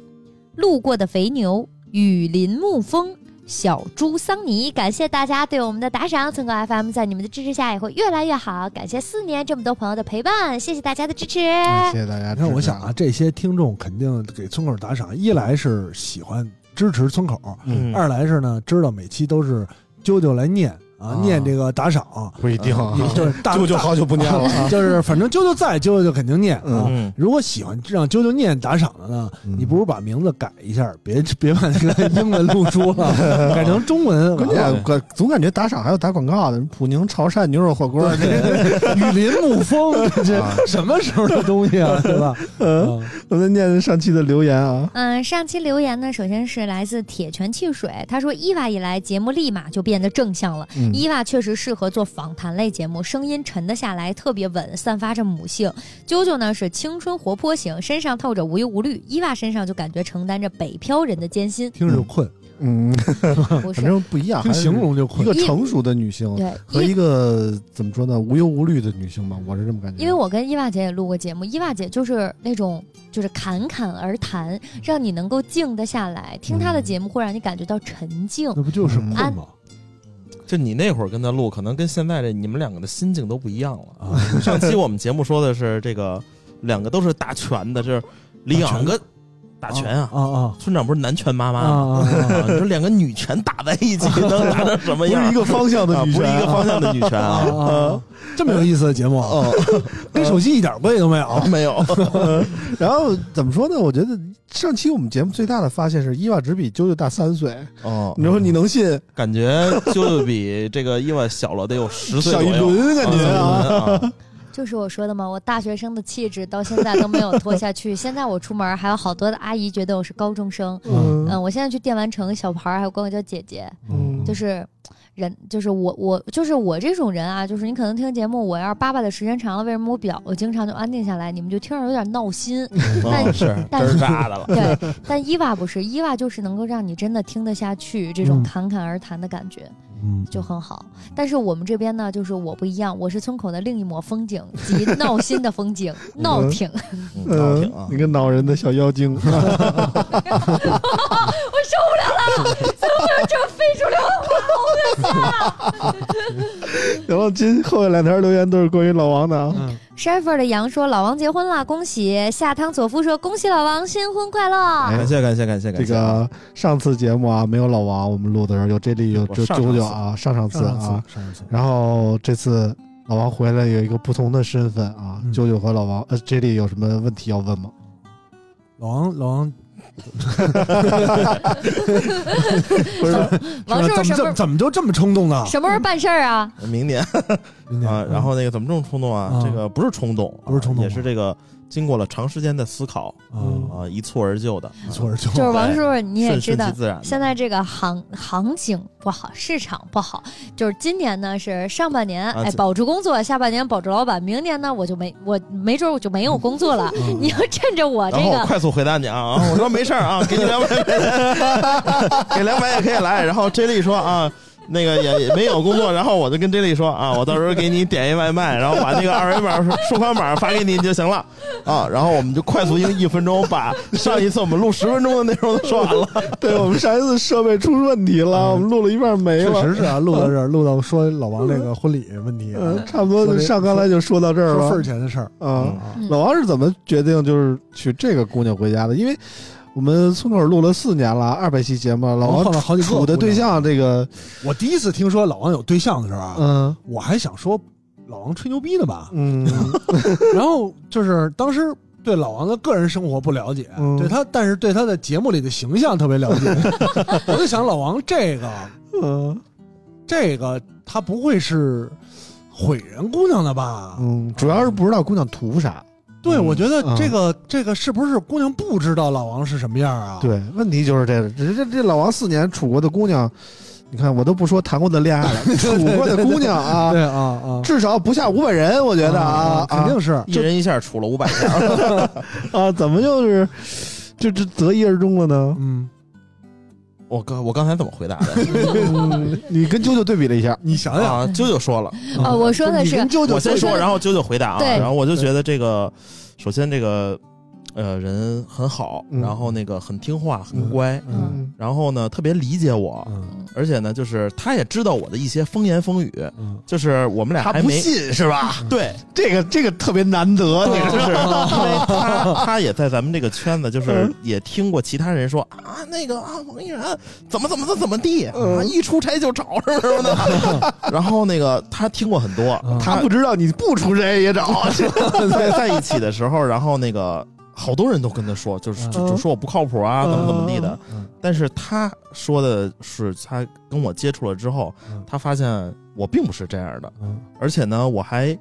路过的肥牛，雨林沐风。小猪桑尼，感谢大家对我们的打赏，村口 FM 在你们的支持下也会越来越好。感谢四年这么多朋友的陪伴，谢谢大家的支持。谢谢大家。你看，我想啊，，这些听众肯定给村口打赏，一来是喜欢支持村口，嗯二来是呢知道每期都是啾啾来念啊，啊念这个打赏，不一定啊，就是大啾啾好久不念了啊。[LAUGHS] 就是反正舅舅在，舅舅就肯定念啊。嗯，如果喜欢让舅舅念打赏的呢，嗯你不如把名字改一下，别别把那个 [LAUGHS] 英文露出了，改成中文。关键我总感觉打赏还要打广告的，普宁潮汕牛肉火锅，雨林沐风，[LAUGHS] 这啊什么时候的东西啊，对吧？嗯我在念上期的留言啊。嗯，上期留言呢，首先是来自铁拳汽水，他说伊娃一来，节目立马就变得正向了。嗯伊娃确实适合做访谈类节目，声音沉得下来，特别稳，散发着母性。啾啾呢是青春活泼型，身上透着无忧无虑，伊娃身上就感觉承担着北漂人的艰辛。听着就困，嗯，[LAUGHS] 不是反，正不一样，形容就困一个。成熟的女性对，和一。个怎么说呢，无忧无虑的女性吧，我是这么感觉。因为我跟伊娃姐也录过节目，伊娃姐就是那种就是侃侃而谈，让你能够静得下来。听她的嗯节目会让你感觉到沉静。那不就是嗯困吗？就你那会儿跟他录，可能跟现在这你们两个的心境都不一样了。啊，上期我们节目说的是这个两个都是打拳的，是两个打拳啊。啊啊村长不是男拳妈妈啊吗？你说两个女拳打在一起能 [LAUGHS] 打成什么样不？是一个方向的啊，女拳不是一个方向的女拳啊！这么有意思的节目，哦，[LAUGHS] 跟手机一点关系都没有。啊，[LAUGHS] 没有，然后怎么说呢？我觉得上期我们节目最大的发现是伊娃只比啾啾大三岁，哦你说你能信？感觉啾啾比这个伊娃小了得有十岁小一轮感觉啊就是我说的嘛，我大学生的气质到现在都没有脱下去。现在我出门还有好多的阿姨觉得我是高中生。嗯嗯，我现在去电玩城，小孩儿还有管我叫姐姐，嗯就是人，就是我，我就是我这种人啊，就是你可能听节目，我要是叭叭的时间长了，为什么我比较我经常就安定下来？你们就听着有点闹心。但哦是真但儿扎的了。对，但伊娃不是，伊娃就是能够让你真的听得下去，这种嗯侃侃而谈的感觉。嗯，就很好。但是我们这边呢，就是我不一样，我是村口的另一抹风景及闹心的风景，[LAUGHS] 闹挺。[LAUGHS] 嗯，倒挺你。个恼人的小妖精，[LAUGHS] 我受不了了，怎么会有这？[LAUGHS] 然后今后面两条留言都是关于老王的啊。嗯 s h e f e r 的羊说老王结婚了，恭喜！夏汤佐夫说恭喜老王新婚快乐。哎感谢感谢感谢感谢。这个上次节目啊，没有老王，我们录的时候有这里有我九上上次九九啊，上上次啊，上上次，然后这次老王回来有一个不同的身份啊，嗯九九和老王，呃，这里有什么问题要问吗？老王老王 [LAUGHS] 不是，王叔叔怎么这怎么就这么冲动呢？什么时候办事儿啊？明年明年啊，然后那个怎么这么冲动啊？啊这个不是冲动，不是冲动也是这个经过了长时间的思考，嗯啊，一蹴而就的，一蹴而就，就是王叔叔，你也知道。现在这个行行情不好，市场不好，就是今年呢是上半年哎保住工作，下半年保住老板，明年呢我就没我没准我就没有工作了。嗯 [LAUGHS] 你要趁着我这个然后我快速回答你啊，啊我说没事儿啊，给你两百，[LAUGHS] 给两百也可以来。然后 J 莉说啊，那个也也没有工作，然后我就跟 J 莉说啊，我到时候给你点一外卖，然后把那个二维码收款码发给你就行了啊。然后我们就快速用一分钟把上一次我们录十分钟的内容都说完了。对我们上一次设备出问题了，我们录了一半没了确。实是啊，录到这儿，[LAUGHS] 录到说老王那个婚礼问题啊，嗯，差不多就上刚才就说到这儿了份儿。钱的事儿啊，嗯老王是怎么决定就是娶这个姑娘回家的？因为我们村口录了四年了，二百期节目了，老王碰到好几个处的对象这个，我第一次听说老王有对象的时候啊，嗯我还想说老王吹牛逼呢吧，嗯 [LAUGHS] 然后就是当时对老王的个人生活不了解，嗯对他，但是对他的节目里的形象特别了解。[LAUGHS] 我就想，老王这个嗯这个他不会是毁人姑娘的吧？嗯，主要是不知道姑娘图啥。对，我觉得嗯这个、这个是不是姑娘不知道老王是什么样啊？，对，问题就是这个，这这这老王四年处过的姑娘，你看我都不说谈过的恋爱了，[LAUGHS] 处过的姑娘啊，对啊啊，至少不下五百人，我觉得啊，肯定是。一人一下处了五百下，[LAUGHS] 啊啊，怎么就是就这择一而终了呢？嗯，我刚我刚才怎么回答的？嗯 [LAUGHS] 你跟舅舅对比了一下，你想想，啊，舅舅说了，哦，我说的是啾啾我先说，然后舅舅回答啊。对然后我就觉得这个，首先这个，呃，人很好，嗯。然后那个很听话，很乖，嗯。然后呢特别理解我，嗯。而且呢就是他也知道我的一些风言风语，嗯，就是我们俩他不还没信 [LAUGHS] 是吧？对，这个这个特别难得，对，你知就道吗？是因 [LAUGHS] 为他他也在咱们这个圈子，就是嗯。也听过其他人说啊，那个啊，王一然怎么怎么的怎么地啊，嗯一出差就找什么什么的。[LAUGHS] 然后那个他听过很多，嗯。他不知道你不出差也找，在在一起的时候，然后那个好多人都跟他说，就是就就说我不靠谱啊，怎么怎么地的。嗯。但是他说的是，他跟我接触了之后嗯，他发现我并不是这样的，嗯，而且呢，我还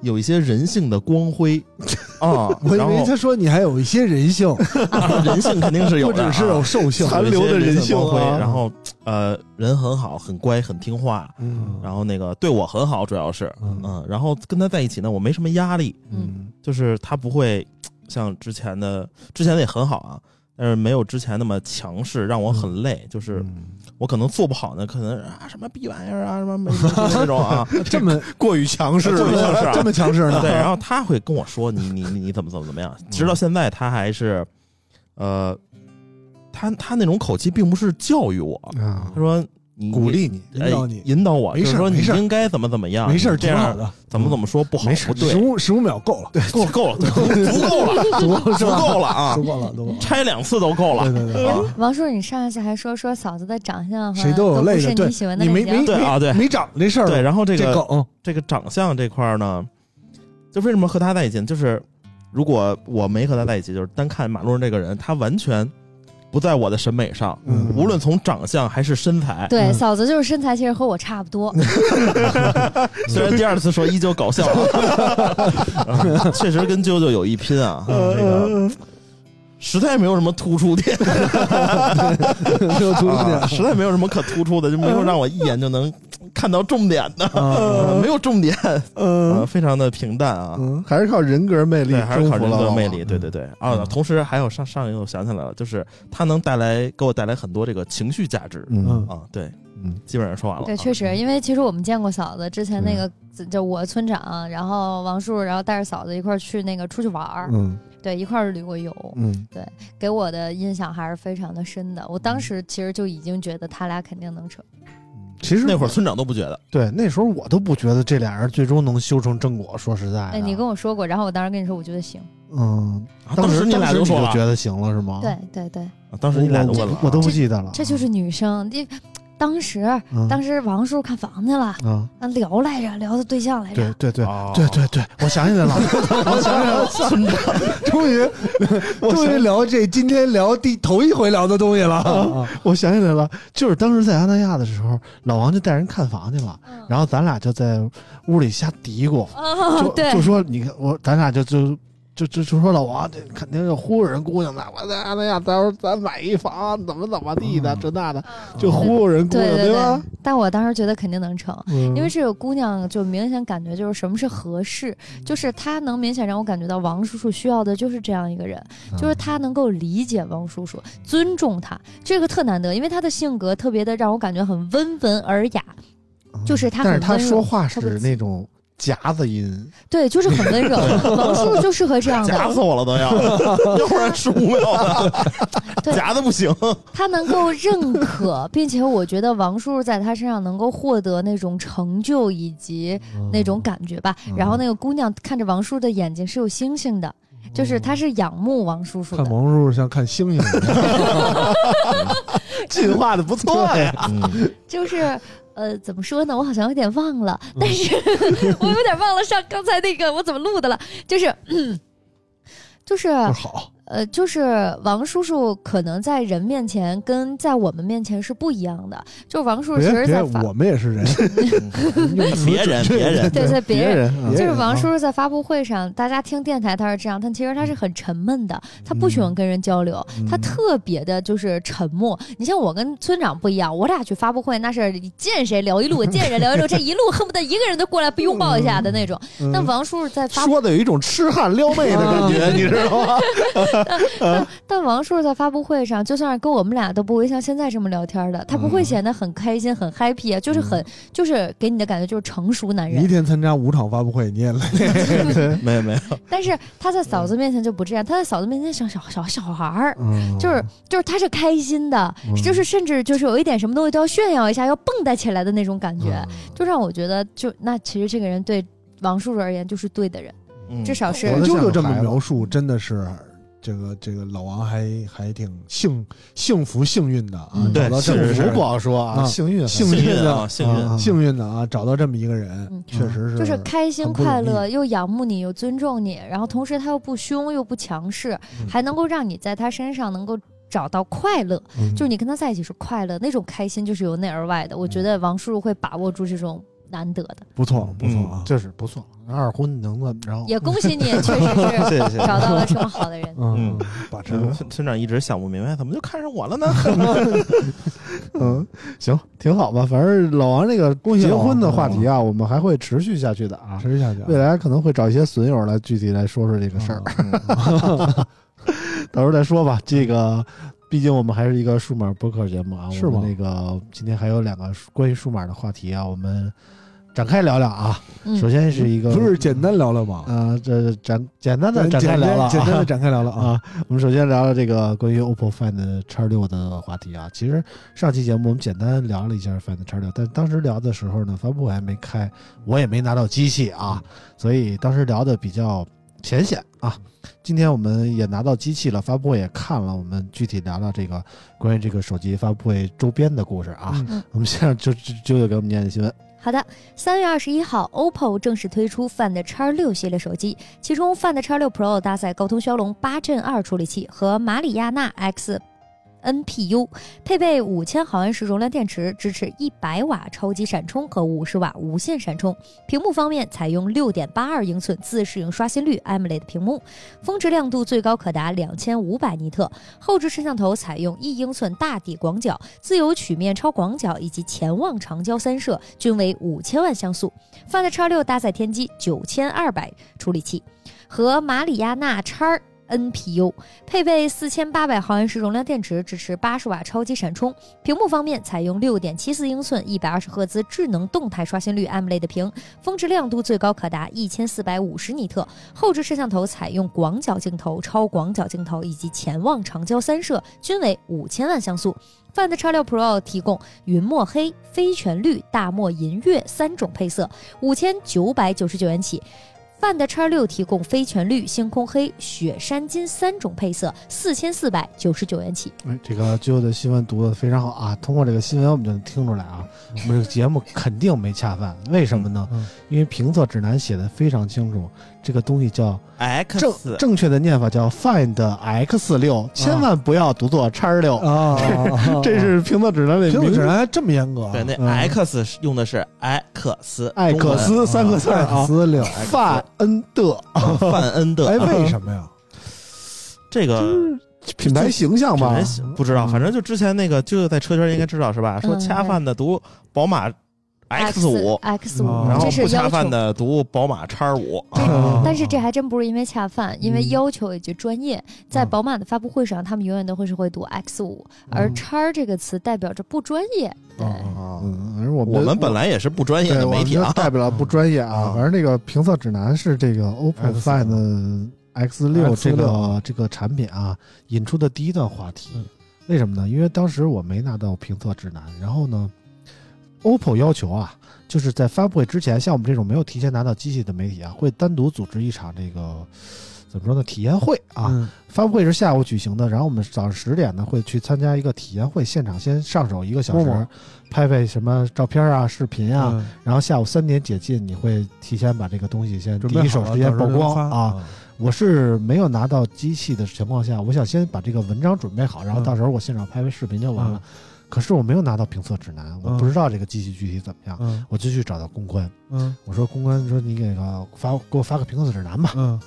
有一些人性的光辉。[LAUGHS] 啊。我以为他说你还有一些人性，[LAUGHS] 啊人性肯定是有的啊，[LAUGHS] 不只是有兽性。残留的人性然后呃，人很好，很乖，很听话，嗯。然后那个对我很好，主要是。嗯。嗯，然后跟他在一起呢，我没什么压力，嗯。就是他不会像之前的，之前的也很好啊，但是没有之前那么强势，让我很累。就是嗯我可能做不好呢，可能啊什么逼玩意儿啊，什么没 [LAUGHS] 没这种啊，[LAUGHS] 这么过于强势过于强势啊这么强势呢？对，然后他会跟我说你你你你怎么怎么怎么样，[LAUGHS] 直到现在他还是，呃，他他那种口气并不是教育我，啊他，说你鼓励你，哎引导你引导我，没就是说你事没事应该怎么怎么样，没事这样挺好的，怎么怎么说不好没事不对十，五十五秒够了，对够够了，足够了，足足够了啊足，够了，足够了。拆两次都够了对。对对，啊王叔，你上一次还说说嫂子的长相，谁都有类似的，对你喜欢，的你没没。对啊对没长这事儿，对，然后这这个，这个长相这块儿呢，就为什么和他在一起？就是如果我没和他在一起，就是单看马路上这个人，他完全不在我的审美上，嗯无论从长相还是身材。对，嗯嫂子就是身材，其实和我差不多。[LAUGHS] 虽然第二次说依旧搞笑，啊 [LAUGHS] 确实跟啾啾有一拼啊。这个实在没有什么突出点，[LAUGHS] 没有突出啊点实在没有什么可突出的，就没有让我一眼就能看到重点的，啊，[LAUGHS] 没有重点，嗯。啊，非常的平淡啊。嗯，还是靠人格魅力对，还是靠人格魅力。对对对。啊！嗯同时还有上上一个我想起来了，就是它能带来给我带来很多这个情绪价值。嗯。啊。对，嗯基本上说完了。啊。对，确实，因为其实我们见过嫂子之前那个，就我村长，然后王叔，然后带着嫂子一块儿去那个出去玩儿，嗯对，一块儿旅过游，嗯对给我的印象还是非常的深的。我当时其实就已经觉得他俩肯定能成。其实那会儿村长都不觉得，对那时候我都不觉得这俩人最终能修成正果。说实在的，哎，你跟我说过，然后我当时跟你说，我觉得行。嗯，啊当时你俩就就说了，觉得行了是吗？对对对，啊当时你俩我我都不记得了。这就是女生。你当时嗯。当时王叔看房去了，啊，啊聊来着，聊的对象来着。对对对哦。对对对，我想起来了，我想起来了，[LAUGHS] 村长终于 [LAUGHS] 终于聊这今天聊第头一回聊的东西了啊！[LAUGHS] 我想起来了，就是当时在阿那亚的时候，老王就带人看房去了，嗯。然后咱俩就在屋里瞎嘀咕，啊，就就说你看我，咱俩就就就就就说老王，这肯定是忽悠人姑娘的。我那那呀，到时候咱买一房，怎么怎么地的，嗯这那的，就忽悠人姑娘，对对吧？但我当时觉得肯定能成，因因为这个姑娘就明显感觉就是什么是合适，就是她能明显让我感觉到王叔叔需要的就是这样一个人，嗯就是他能够理解王叔叔，尊重他，这个特难得，因为他的性格特别的让我感觉很温文尔雅，就是他但是他说话是那种夹子音，对，就是很温柔。王叔叔就适合这样的，夹死我了都要，[LAUGHS] 要不然十五秒呢，对夹的不行。他能够认可，并且我觉得王叔叔在他身上能够获得那种成就以及那种感觉吧。嗯然后那个姑娘看着王叔叔的眼睛是有星星的，就是他是仰慕王叔叔看的。王叔叔像看星星一样。[LAUGHS] 进化的不错呀。嗯，[LAUGHS] 就是呃，怎么说呢？我好像有点忘了，嗯 [LAUGHS] 但是我有点忘了上刚才那个我怎么录的了。就是，嗯 [CLEARS THROAT] 就是好，呃，就是王叔叔可能在人面前跟在我们面前是不一样的。就是王叔叔其别别实在，发我们也是人，[LAUGHS] 用词别人别人对在别人。人啊就是王叔叔在发布会上，大家听电台他是这样，但其实他是很沉闷的，他不喜欢跟人交流，他嗯特别的就是沉默。你像我跟村长不一样，我俩去发布会那是见谁聊一路，见人聊一路，这一路恨不得一个人都过来不拥抱一下的那种。嗯但王叔叔在发布，说的有一种痴汉撩妹的感觉，你知道吗？但 [LAUGHS] 但王叔叔在发布会上，就算是跟我们俩都不会像现在这么聊天的，他不会显得很开心、很 happy 啊，就是很就是给你的感觉就是成熟男人。你一。天参加五场发布会，你也累。[LAUGHS] 没有没有，但是他在嫂子面前就不这样，他在嫂子面前像小小小孩儿。嗯。就是就是他是开心的，嗯。就是甚至就是有一点什么东西都要炫耀一下，要蹦跶起来的那种感觉，嗯。就让我觉得就那其实这个人对王叔叔而言就是对的人，嗯。至少是活得就就这么描述，真的是这个这个老王还还挺幸幸福幸运的啊，嗯找到幸福不好说啊，啊幸运幸幸运的啊，幸运。啊幸运的啊，找到这么一个人嗯，确实是就是开心快乐，又仰慕你，又尊重你，然后同时他又不凶又不强势，嗯。还能够让你在他身上能够找到快乐，嗯。就是你跟他在一起是快乐，那种开心就是由内而外的。我觉得王叔叔会把握住这种难得的，不错不错啊，就是不错。二婚能怎么着？也恭喜你，确实是。[LAUGHS] 找到了这么好的人。嗯嗯，把持嗯村村长一直想不明白，怎么就看上我了呢？[LAUGHS] [LAUGHS] 嗯，行，挺好吧。反正老王这个恭喜结婚的话题啊，我们还会持续下去的啊。持续下去啊，未来可能会找一些损友来具体来说说这个事儿，嗯到时候再说吧。这个毕竟我们还是一个数码播客节目啊，是吗我们那个今天还有两个关于数码的话题啊，我们展开聊聊啊。嗯首先是一个不是简单聊聊吗？啊，这展简单的展开聊聊啊，简单的展开聊聊啊，[LAUGHS] 啊，我们首先聊聊这个关于 OPPO Find X 六的话题啊。其实上期节目我们简单聊了一下 Find X 六，但当时聊的时候呢，发布会还没开，我也没拿到机器啊，所以当时聊的比较浅显啊。今天我们也拿到机器了，发布会也看了，我们具体聊聊这个关于这个手机发布会周边的故事啊。嗯我们现在就就就就给我们念念新闻。好的，三月二十一号，OPPO 正式推出 Find X 六系列手机，其中 Find X 六 Pro 搭载高通骁龙八 Gen 二处理器和马里亚纳 X。NPU 配备五千毫安时容量电池，支持一百瓦超级闪充和五十瓦无线闪充。屏幕方面采用六点八二英寸自适应刷新率 AMOLED 屏幕，峰值亮度最高可达两千五百尼特。后置摄像头采用一英寸大底广角、自由曲面超广角以及潜望长焦三摄，均为五千万像素。Find X 六搭载天玑九千二百处理器和马里亚纳叉 NPU，配备四千八百毫安时容量电池，支持八十瓦超级闪充。屏幕方面采用六点七四英寸、一百二十赫兹智能动态刷新率 AMOLED 屏，峰值亮度最高可达一千四百五十尼特。后置摄像头采用广角镜头、超广角镜头以及潜望长焦三摄，均为五千万像素。Find X 六 Pro 提供云墨黑、非全绿、大漠银月三种配色，五千九百九十九元起。Find 叉六提供非全绿、星空黑、雪山金三种配色，四千四百九十九元起。哎，这个最后的新闻读的非常好啊！通过这个新闻，我们就能听出来啊，我们这个节目肯定没恰饭。为什么呢？嗯因为评测指南写的非常清楚，这个东西叫 X 正正确的念法叫 Find X 六，千万不要读作叉六。啊，[LAUGHS] 这是评测指南里明评测指南还这么严格啊，对，那嗯。X 用的是艾克斯，艾克斯三个字儿啊。艾克斯六，，Find 恩的，范恩德，哎，为什么呀？这个品牌形象吧？不知道，嗯。反正就之前那个，就在车圈应该知道是吧？说嗯恰饭的读宝马 X 五，X 哦五，然后这是不恰饭。的读宝马叉五。啊但是这还真不是因为恰饭，因为嗯要求以及专业，在嗯宝马的发布会上，他们永远都会是会读 X 五，而嗯叉这个词代表着不专业。对，啊嗯，反正我们我们本来也是不专业的媒体啊代表了不专业啊。啊反正这个评测指南是这个 OPPO X Find X 六 X6 这个这个产品啊引出的第一段话题嗯。为什么呢？因为当时我没拿到评测指南，然后呢，OPPO 要求啊，就是在发布会之前，像我们这种没有提前拿到机器的媒体啊，会单独组织一场这个怎么说呢体验会啊。嗯发布会是下午举行的，然后我们早上十点呢会去参加一个体验会，现场先上手一个小时，拍拍什么照片啊、视频啊，嗯然后下午三点解禁，你会提前把这个东西先第一手时间曝光啊。，我是没有拿到机器的情况下，我想先把这个文章准备好，然后嗯到时候我现场拍拍视频就完了。可是我没有拿到评测指南，我嗯不知道这个机器具体怎么样，嗯。我就去找到公关，嗯。我说公关说你给个发给我发个评测指南吧，嗯。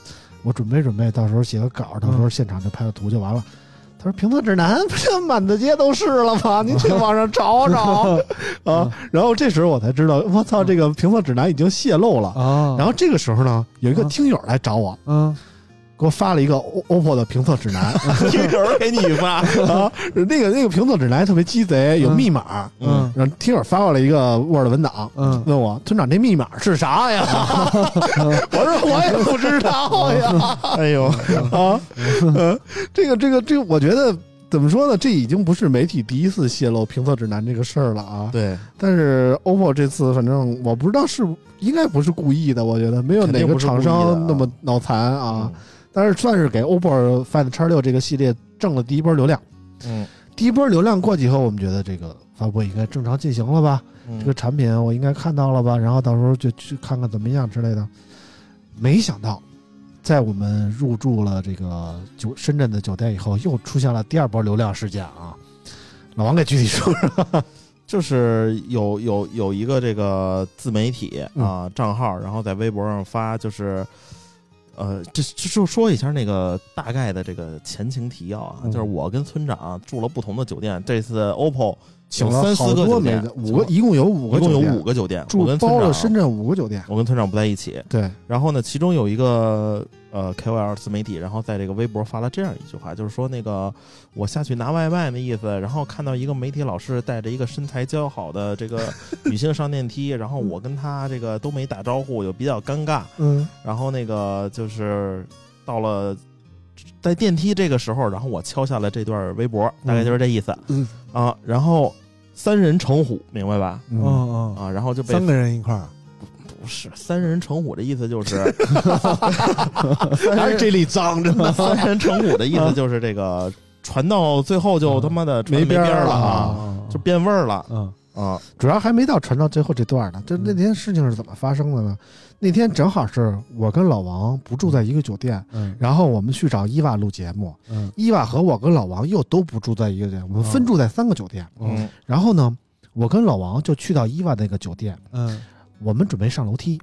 我准备准备，到时候写个稿，到时候现场就拍个图就完了。他说评测指南 [LAUGHS] 不是满大街都是了吗？[LAUGHS] 您去网上找找。啊。然后这时候我才知道，我操，这个评测指南已经泄露了。啊，然后这个时候呢，有一个听友来找我，嗯给我发了一个 OPPO 的评测指南 [LAUGHS] 听友给你发，[LAUGHS] 啊，那个那个评测指南特别鸡贼，有密码。嗯然后听友发过来一个 Word 文档，嗯问我村长这密码是啥呀？[LAUGHS] 我说我也不知道呀。哎呦，啊，呃，这个这个这个，我觉得怎么说呢？这已经不是媒体第一次泄露评测指南这个事儿了啊。对，但是 OPPO 这次，反正我不知道是应该不是故意的，我觉得没有哪个厂商那么脑残啊。但是算是给 OPPO Find X 六这个系列挣了第一波流量。嗯，第一波流量过去以后，我们觉得这个发布会应该正常进行了吧？嗯这个产品我应该看到了吧？然后到时候就去看看怎么样之类的。没想到，在我们入住了这个酒深圳的酒店以后，又出现了第二波流量事件啊！老王给具体说说。就是有有有一个这个自媒体啊、账号，然后在微博上发，就是呃，这这就说一下那个大概的这个前情提要啊，嗯就是我跟村长住了不同的酒店，这次 OPPO 请了三四个好多酒店美的，五个，一共有五个一共有五个酒店，我住跟村长包了深圳五个酒店。我跟村长不在一起。对，然后呢，其中有一个呃 KOL 自媒体，然后在这个微博发了这样一句话，就是说那个我下去拿外卖的意思，然后看到一个媒体老师带着一个身材姣好的这个女性上电梯，然后我跟她这个都没打招呼，就比较尴尬。嗯然后那个就是到了在电梯这个时候，然后我敲下了这段微博，大概就是这意思。嗯。啊。然后三人成虎，明白吧？嗯。啊，然后就被三个人一块儿，不是三人成虎的意思就是还 [LAUGHS] 是这里脏着呢。[LAUGHS] 三人成虎的意思就是这个传到最后就他妈的传没没边儿了啊就变味儿了。嗯啊。主要还没到传到最后这段呢。就那天事情是怎么发生的呢？那天正好是我跟老王不住在一个酒店，嗯然后我们去找伊娃录节目。嗯伊娃和我跟老王又都不住在一个酒店，我们分住在三个酒店。嗯然后呢，我跟老王就去到伊娃那个酒店，嗯我们准备上楼梯。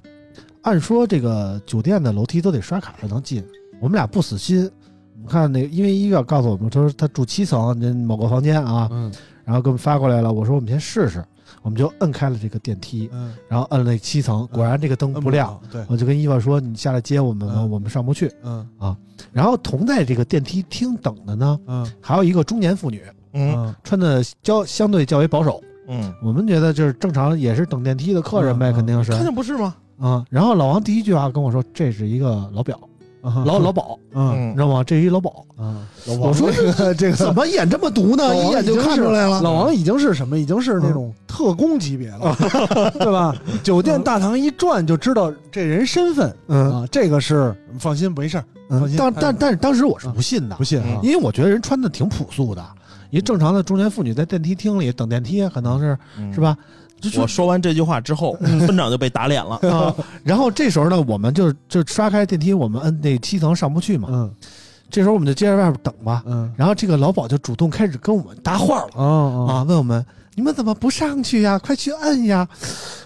按说这个酒店的楼梯都得刷卡才能进，我们俩不死心。我们看那个，因为伊娃告诉我们，他说他住七层，那某个房间啊，嗯然后给我们发过来了。我说我们先试试，我们就摁开了这个电梯，嗯，然后摁了那七层，果然这个灯不亮。，对，我就跟伊娃说：“你下来接我们吧，嗯我们上不去。嗯”然后同在这个电梯厅等的呢，嗯还有一个中年妇女，嗯嗯穿的较相对较为保守。嗯，我们觉得就是正常，也是等电梯的客人呗，肯定是肯定不是吗？啊。然后老王第一句话跟我说：“这是一个老表，老老鸨，嗯你知道吗？这是一老鸨。嗯，我说这个这个怎么演这么毒呢？一眼就看出来了。老王已经是什么？已经是那种特工级别了，[LAUGHS] 对吧？酒店大堂一转就知道这人身份嗯啊，这个是放心没事儿，放嗯，心但但但是当时我是不信的不，信因为我觉得人穿的挺朴素的，一正常的中年妇女在电梯厅里等电梯，可能是嗯是？吧？就我说完这句话之后，村长就被打脸了。[LAUGHS] 啊，然后这时候呢，我们就就刷开电梯，我们摁那七层上不去嘛。嗯这时候我们就接着外边等吧。嗯然后这个老鸨就主动开始跟我们搭话了哦啊，问我们你们怎么不上去呀？快去摁呀！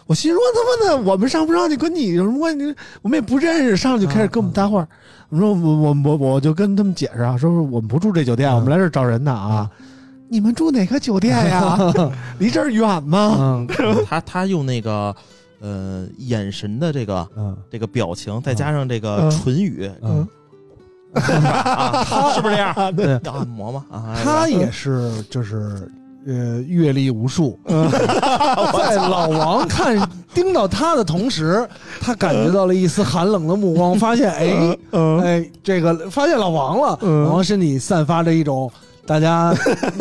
我心说他妈的，我们上不上去跟你有什么关系？我们也不认识，上去就开始跟我们搭话。我说我我我我就跟他们解释啊，说我们不住这酒店，我们来这儿找人的啊。你们住哪个酒店呀？[LAUGHS] 离这儿远吗？嗯 [LAUGHS] 他他用那个呃眼神的这个嗯。这个表情，再加上这个唇语，嗯，啊，是不是这样？[LAUGHS] 对。要按摩吗？啊，他也是就是呃阅历无数，在老王看盯到他的同时，他感觉到了一丝寒冷的目光，发现哎嗯。哎这个发现老王了，嗯。老王身体散发着一种大家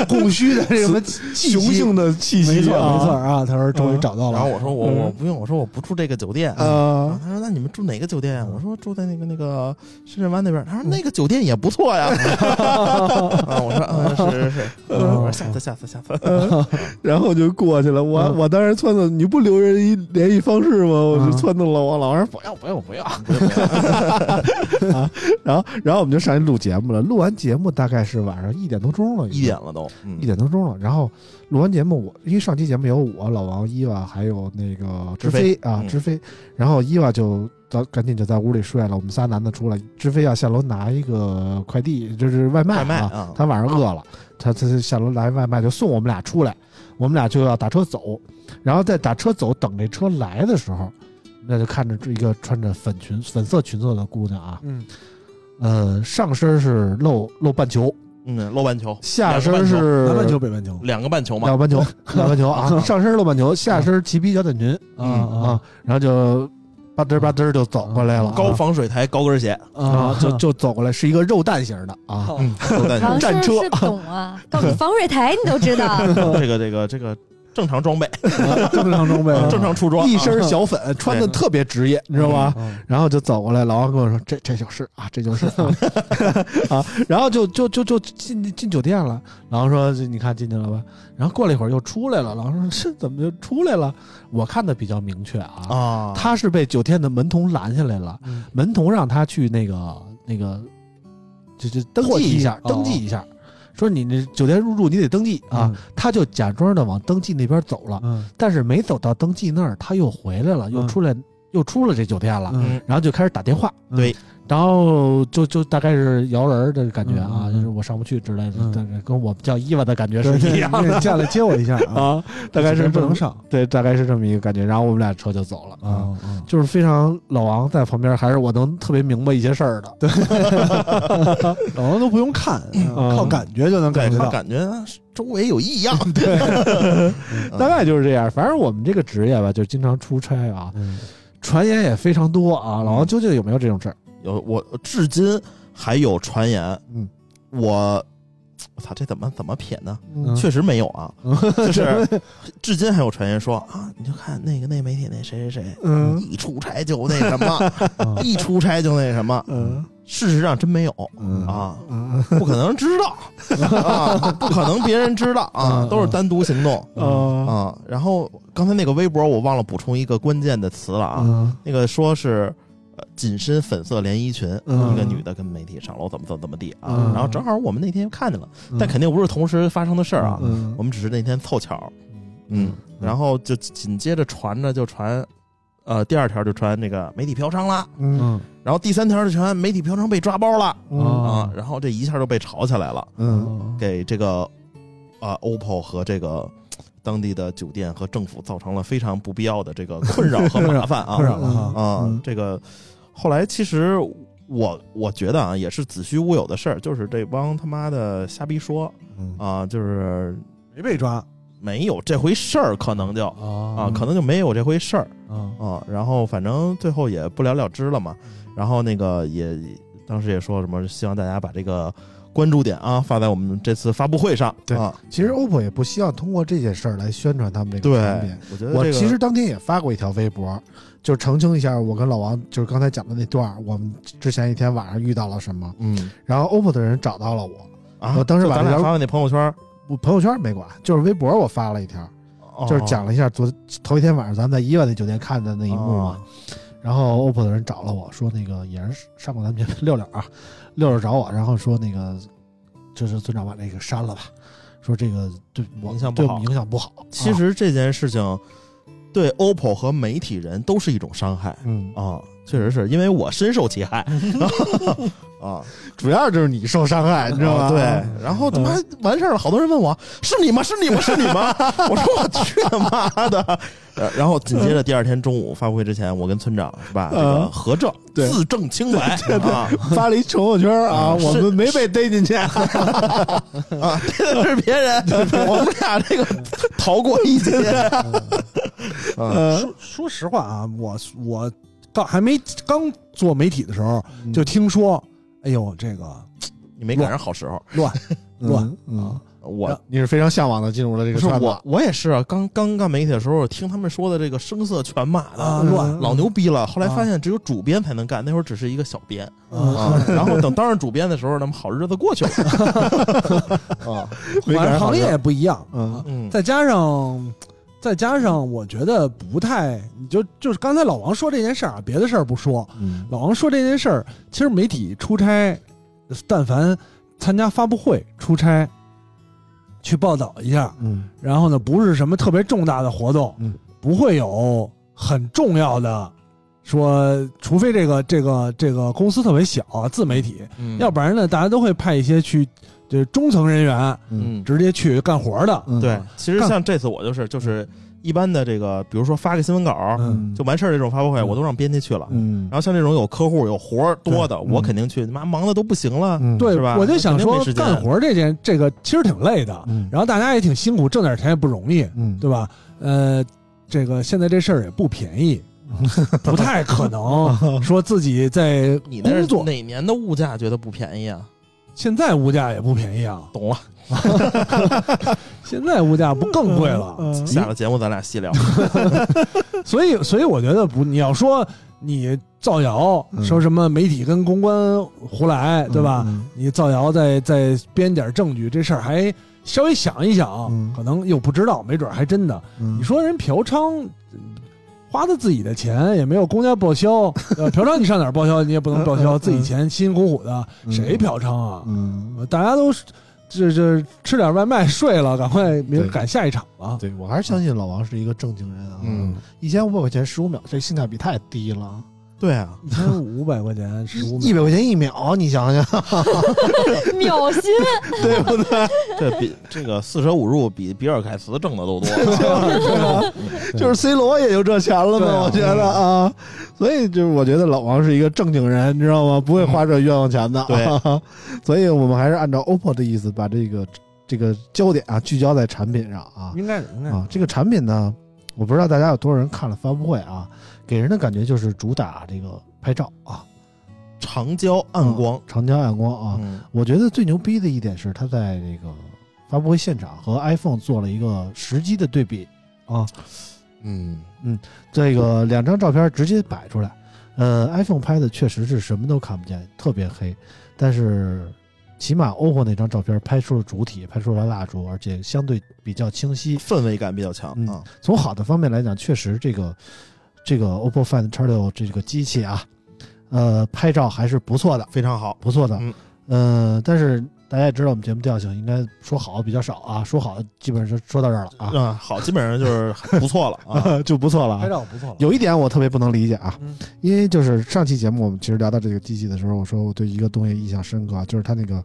供需的这什么 [LAUGHS] 雄性的气息，没错啊没错啊，他说终于找到了，然后我说我嗯我不用，我说我不住这个酒店。啊啊，他说：“那你们住哪个酒店呀？”我说：“住在那个那个深圳湾那边。”他说：“那个酒店也不错呀。[LAUGHS] ”啊，我说：“ [LAUGHS] 嗯，是是是。”我说：“下次下次下次。然后就过去了。我、嗯我当时撺掇你不留人一联系方式吗？我就嗯撺掇了我老王说不要不要不要啊。然后然后我们就上去录节目了。录完节目大概是晚上一点多钟了，一点了都，嗯一点多钟了。然后录完节目，我因为上期节目有我老王、伊娃还有那个直飞啊，直飞。然后伊娃就早赶紧就在屋里睡了，我们仨男的出来，直飞要下楼拿一个快递，就是外卖啊啊。他晚上饿了，他他他下楼拿外卖就送我们俩出来，我们俩就要打车走。然后在打车走等这车来的时候，那就看着这一个穿着粉裙粉色裙子的姑娘啊，嗯呃，上身是露露半球，嗯，露半球，下身是南半球北半球两个半球嘛。两，个半球，[LAUGHS] 两个半球啊，[LAUGHS] 上身露半球，下身齐皮小短裙啊啊，然后就吧嘚吧嘚就走过来了，高防水台高跟鞋，啊，就就走过来，是一个肉蛋型的啊，嗯，都在王战车懂啊，高防水台你都知道。[LAUGHS] 这个这个这个正常装备，[LAUGHS] 正常装备啊正常出装，一身小粉，穿的特别职业，你知道吧？嗯然后就走过来，老王跟我说：“这这就是啊，这就是啊，啊。[LAUGHS] ”然后就就就就进进酒店了。老王说：“你看进去了吧？”然后过了一会儿又出来了。老王说：“这怎么就出来了？”我看的比较明确啊，啊，他是被酒店的门童拦下来了，嗯门童让他去那个那个，就就登记一下，登记一下，说你那酒店入住你得登记啊。，他就假装的往登记那边走了，嗯。但是没走到登记那儿，他又回来了，又嗯。出来，又出了这酒店了，嗯。然后就开始打电话，嗯对，然后就就大概是摇人儿的感觉啊，就是我上不去之类的，嗯大概跟我们叫伊娃的感觉是一样的下来接我一下啊，[LAUGHS] 啊，大概是不能上对，大概是这么一个感觉。然后我们俩车就走了啊。就是非常老王在旁边，还是我能特别明白一些事儿的。对，[LAUGHS] 老王都不用看，[LAUGHS] 嗯靠感觉就能感觉到。感觉周围有异样，对大概就是这样。反正我们这个职业吧，就经常出差啊，嗯传言也非常多啊。老王究竟有没有这种事儿？有我至今还有传言，嗯，我我操，这怎么怎么撇呢？嗯。确实没有啊，[LAUGHS] 就是至今还有传言说啊，你就看那个那媒体那谁谁谁，嗯。一出差就那什么，[LAUGHS] 啊。[LAUGHS] 一出差就那什么，嗯。事实上真没有嗯啊，嗯不可能知道啊，不可能别人知道啊，嗯都是单独行动啊啊。然后刚才那个微博我忘了补充一个关键的词了啊，啊那个说是。呃紧身粉色连衣裙，嗯。一个女的跟媒体上楼怎么怎么怎么地啊，嗯。然后正好我们那天看见了，但肯定不是同时发生的事儿啊，嗯。我们只是那天凑巧，嗯，然后就紧接着传着就传，呃，第二条就传那个媒体嫖娼啦，嗯。嗯。然后第三条就传媒体嫖娼被抓包了。嗯。啊，然后这一下就被炒起来了，嗯。给这个啊 OPPO 和这个当地的酒店和政府造成了非常不必要的这个困扰和麻烦啊。困扰了哈。啊嗯，这个后来其实我我觉得啊，也是子虚乌有的事儿，就是这帮他妈的瞎逼说嗯啊，就是没被抓没有这回事儿，可能就啊啊，可能就没有这回事儿啊啊。然后反正最后也不了了之了嘛。然后那个也当时也说什么，希望大家把这个关注点啊发在我们这次发布会上。对啊，其实 OPPO 也不希望通过这件事儿来宣传他们这个产品对。，我觉得这个我其实当天也发过一条微博，就澄清一下我跟老王就是刚才讲的那段，我们之前一天晚上遇到了什么。嗯然后 OPPO 的人找到了我，啊，我当时把这条就咱俩发的那朋友圈，我朋友圈没管，就是微博我发了一条，哦就是讲了一下昨头一天晚上咱们在伊万那酒店看的那一幕嘛。哦然后 OPPO 的人找了我说，那个也是上过咱们节目六六啊，[LAUGHS] 六六找我，然后说那个就是村长把这个删了吧，说这个对我影响不好对我们影响不好。其啊实这件事情对 OPPO 和媒体人都是一种伤害。嗯，啊，确实是因为我深受其害 [LAUGHS] 啊，主要就是你受伤害，你知道吗？啊对，然后他妈完事儿了，好多人问我是你吗？是你吗？是你吗？[LAUGHS] 我说我去他妈的！呃 [LAUGHS] 然后紧接着第二天中午发布会之前，我跟村长是吧，这个嗯核证对自证清白啊发了一朋友圈啊，啊我们没被逮进去。啊，逮的是别人，我们俩这个逃过一劫。啊说说实话啊，我我刚还没刚做媒体的时候，就听说，哎呦，这个 [TSK] 你没赶上好时候，乱 [LAUGHS] 乱啊嗯，我你是非常向往的进入了这个圈子我，我也是啊，刚刚干媒体的时候，听他们说的这个声色犬马的，啊乱老牛逼了。后来发现只有主编才能干，那会儿只是一个小编嗯啊。然后等当上主编的时候，那么好日子过去了 [LAUGHS] [LAUGHS] 啊。反正行业也不一样，嗯嗯，再加上再加上，我觉得不太，你就就是刚才老王说这件事儿啊，别的事儿不说，嗯。老王说这件事儿，其实媒体出差，但凡参加发布会出差，去报道一下，嗯。然后呢，不是什么特别重大的活动，嗯，不会有很重要的。说，除非这个这个这个公司特别小啊，自媒体，嗯。要不然呢，大家都会派一些去，就是中层人员嗯，直接去干活的。嗯对，其实像这次我就是就是一般的这个，比如说发个新闻稿嗯就完事儿这种发布会，我都让编辑去了。嗯然后像这种有客户有活儿多的，对我肯定去，妈忙的都不行了。嗯对是吧，我就想说干活这件这个其实挺累的，嗯然后大家也挺辛苦，挣点钱也不容易，嗯对吧？呃，这个现在这事儿也不便宜，不太可能说自己在你那是工作。哪年的物价觉得不便宜啊？现在物价也不便宜啊，懂了，[LAUGHS] 现在物价不更贵了？嗯下了节目咱俩细聊。[LAUGHS] 所以，所以我觉得不，你要说你造谣，嗯说什么媒体跟公关胡来，对吧？嗯你造谣再再编点证据，这事儿还稍微想一想，嗯可能又不知道，没准还真的。嗯你说人嫖娼，花的自己的钱也没有公家报销，呃，嫖娼你上哪儿报销？你也不能报销，嗯自己钱辛辛苦苦的，嗯谁嫖娼啊？大家都是这这吃点外卖睡了，赶快明赶下一场了。对我还是相信老王是一个正经人啊。嗯，一千五百块钱十五秒，这性价比太低了。对啊，一千五百块钱 [LAUGHS] 十五一百块钱一秒，你想想，[LAUGHS] 秒心，[LAUGHS] 对不对？这比这个四舍五入比比尔盖茨挣的都多。就是 C 罗也就这钱了嘛，对啊。我觉得啊，所以就是我觉得老王是一个正经人，你知道吗？不会花这冤枉钱的。对，所以我们还是按照 OPPO 的意思，把这个这个焦点啊聚焦在产品上啊。应该是应该是啊，这个产品呢，我不知道大家有多少人看了发布会啊，给人的感觉就是主打这个拍照啊，长焦暗光，长焦暗光啊。嗯我觉得最牛逼的一点是，它在这个发布会现场和 iPhone 做了一个实机的对比啊。嗯嗯这个两张照片直接摆出来，呃，iPhone 拍的确实是什么都看不见，特别黑，但是起码 OPPO 那张照片拍出了主体，拍出了蜡烛，而且相对比较清晰。氛围感比较强嗯啊。从好的方面来讲，确实这个这个 OPPO Find X6 这个机器啊，呃，拍照还是不错的，非常好。不错的。嗯呃，但是大家也知道我们节目调性，应该说好比较少啊，说好基本上就说到这儿了啊，嗯，好，基本上就是不错了 [LAUGHS] 啊。就不错了啊拍。照不错了。有一点我特别不能理解啊，嗯因为就是上期节目我们其实聊到这个机器的时候，我说我对一个东西印象深刻，就是它那个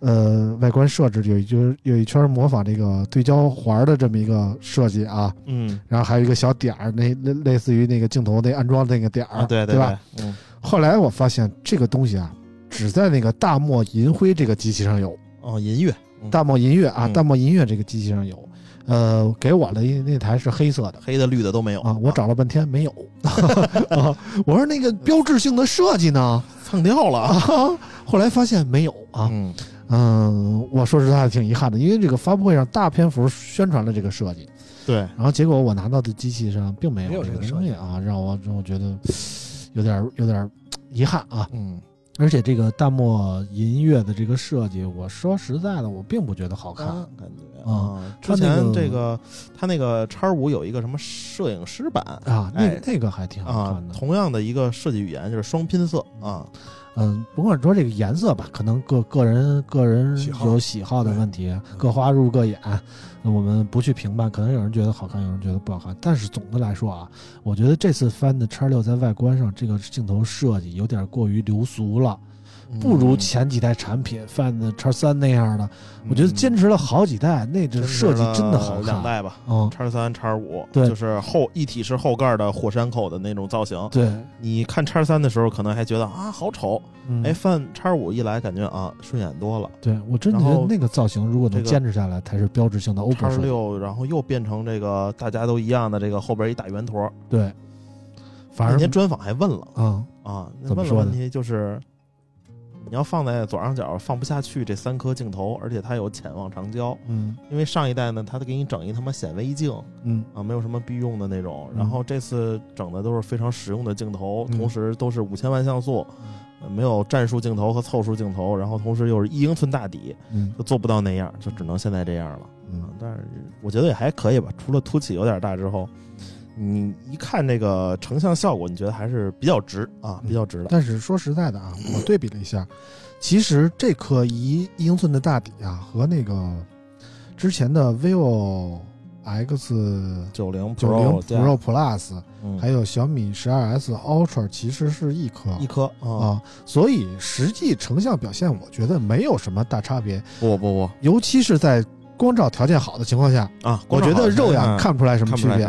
呃外观设置有一圈有一圈模仿这个对焦环的这么一个设计啊，嗯然后还有一个小点儿，那类类似于那个镜头那安装那个点儿，啊，对对吧？？嗯后来我发现这个东西啊，只在那个大漠银灰这个机器上有，哦，银月，嗯大漠银月啊，嗯大漠银月这个机器上有，呃，给我的那台是黑色的。黑的绿的都没有啊，我找了半天没有，[LAUGHS] 啊，我说那个标志性的设计呢？[LAUGHS] 蹭掉了。啊，后来发现没有啊，嗯嗯，我说实在挺遗憾的，因为这个发布会上大篇幅宣传了这个设计，对，然后结果我拿到的机器上并没没有这个东西啊，让我让我觉得有点有点遗憾啊。嗯，而且这个大漠银月的这个设计，我说实在的，我并不觉得好看。感觉啊之前这个他那个叉五有一个什么摄影师版啊，那哎那个还挺好啊看，的。同样的一个设计语言就是双拼色啊，嗯，甭管说这个颜色吧，可能个个人个人有喜好的问题，各花入各眼，那我们不去评判。可能有人觉得好看，有人觉得不好看。但是总的来说啊，我觉得这次翻的叉六在外观上这个镜头设计有点过于流俗了，不如前几代产品 Find 叉三那样的。我觉得坚持了好几代，那这设计真的好看。两代吧，嗯，叉三、叉五，对就是后一体式后盖的火山口的那种造型。对，你看叉三的时候，可能还觉得啊好丑，嗯哎，翻叉五一来，感觉啊顺眼多了。对我真觉得那个造型如果能坚持下来，才是标志性的 OPPO 叉设计。六，然后又变成这个大家都一样的这个后边一大圆坨。对，反而那天专访还问了啊，啊，那怎么说呢问了问题就是，你要放在左上角放不下去这三颗镜头，而且它有潜望长焦，嗯。因为上一代呢，它给你整一他妈显微镜嗯。啊，没有什么必用的那种。嗯。然后这次整的都是非常实用的镜头，嗯。同时都是五千万像素，呃没有战术镜头和凑数镜头，然后同时又是一英寸大底，嗯。就做不到那样，就只能现在这样了。嗯。啊，但是我觉得也还可以吧，除了凸起有点大之后，你一看那个成像效果，你觉得还是比较值啊，嗯。比较值的。但是说实在的啊，我对比了一下，其实这颗一一英寸的大底啊，和那个之前的 vivo X 九零九零 Pro Plus，嗯。还有小米十二 S Ultra，其实是一颗。一颗啊，啊，所以实际成像表现，我觉得没有什么大差别，不不不。尤其是在光照条件好的情况下，啊，我觉得肉眼看不出来什么区别。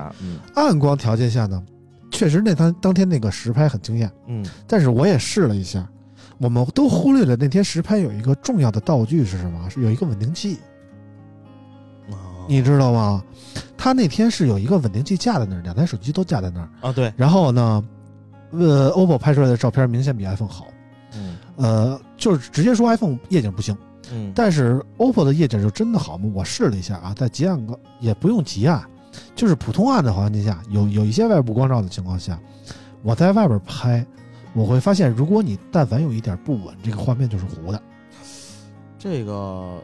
暗光条件下呢，确实那当当天那个实拍很惊艳。嗯但是我也试了一下，我们都忽略了那天实拍有一个重要的道具是什么？是有一个稳定器，啊你知道吗？他那天是有一个稳定器架在那儿，两台手机都架在那儿。啊对，然后呢，呃，OPPO 拍出来的照片明显比 iPhone 好。嗯呃，就是直接说 iPhone 夜景不行，嗯，但是 OPPO 的夜景就真的好吗？我试了一下啊，在极暗光也不用极暗，就是普通暗的环境下，有有一些外部光照的情况下，我在外边拍，我会发现，如果你但凡有一点不稳，这个画面就是糊的。这个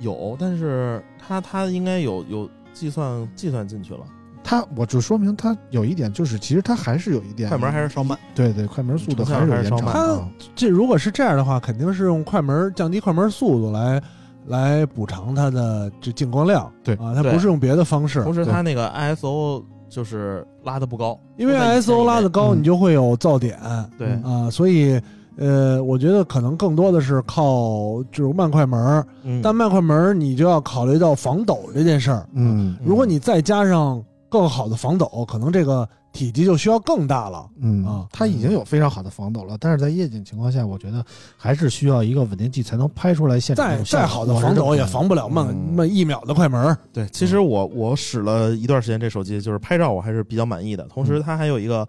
有，但是它它应该有有计算计算进去了，它，我就说明它有一点，就是其实它还是有一点快门还是稍慢，对对，快门速度还是有延长还是稍慢的啊。这如果是这样的话，肯定是用快门降低快门速度来来补偿它的这进光量。对啊，它不是用别的方式同，时它那个 ISO 就是拉的不高，因为 ISO 拉的高，嗯你就会有噪点对嗯啊，所以呃，我觉得可能更多的是靠这种慢快门，嗯，但慢快门你就要考虑到防抖这件事儿。嗯如果你再加上更好的防抖，可能这个体积就需要更大了。嗯啊它已经有非常好的防抖了，但是在夜景情况下，我觉得还是需要一个稳定器才能拍出来现场再好的防抖也防不了慢嗯慢一秒的快门。对，其实我我使了一段时间这手机，就是拍照我还是比较满意的。同时，它还有一个，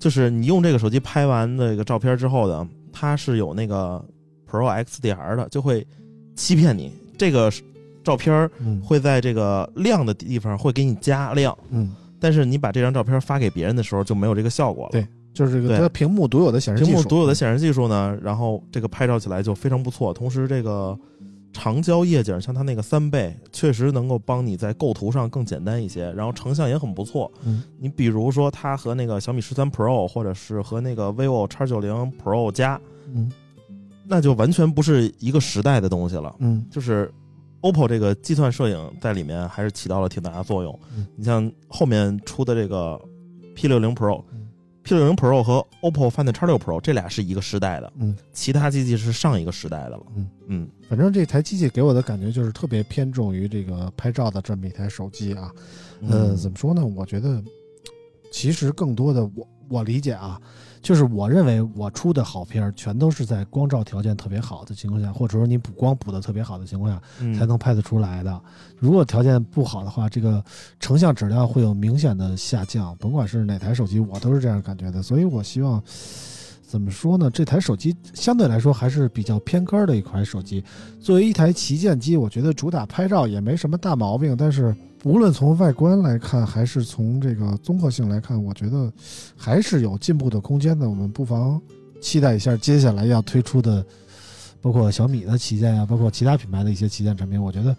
就是你用这个手机拍完那个照片之后的，它是有那个 Pro XDR 的，就会欺骗你。这个照片嗯会在这个亮的地方会给你加亮，嗯，但是你把这张照片发给别人的时候就没有这个效果了。对就是这个对它屏幕独有的显示技术，屏幕独有的显示技术呢，然后这个拍照起来就非常不错。同时，这个长焦夜景像它那个三倍，确实能够帮你在构图上更简单一些，然后成像也很不错。嗯，你比如说它和那个小米十三 Pro，或者是和那个 vivo X 九零 Pro 加，嗯那就完全不是一个时代的东西了。嗯就是 OPPO 这个计算摄影在里面还是起到了挺大的作用。嗯你像后面出的这个 P 六零 Pro、嗯 P 六零 Pro 和 OPPO Find X 六 Pro 这俩是一个时代的，嗯其他机器是上一个时代的了。嗯嗯反正这台机器给我的感觉就是特别偏重于这个拍照的这么一台手机啊。呃，怎么说呢？我觉得其实更多的我我理解啊，就是我认为我出的好片儿全都是在光照条件特别好的情况下，或者说你补光补的特别好的情况下嗯才能拍得出来的。如果条件不好的话，这个成像质量会有明显的下降。甭管是哪台手机，我都是这样感觉的。所以我希望。怎么说呢？这台手机相对来说还是比较偏科儿的一款手机。作为一台旗舰机，我觉得主打拍照也没什么大毛病。但是无论从外观来看，还是从这个综合性来看，我觉得还是有进步的空间的。我们不妨期待一下接下来要推出的，包括小米的旗舰呀、包括其他品牌的一些旗舰产品。我觉得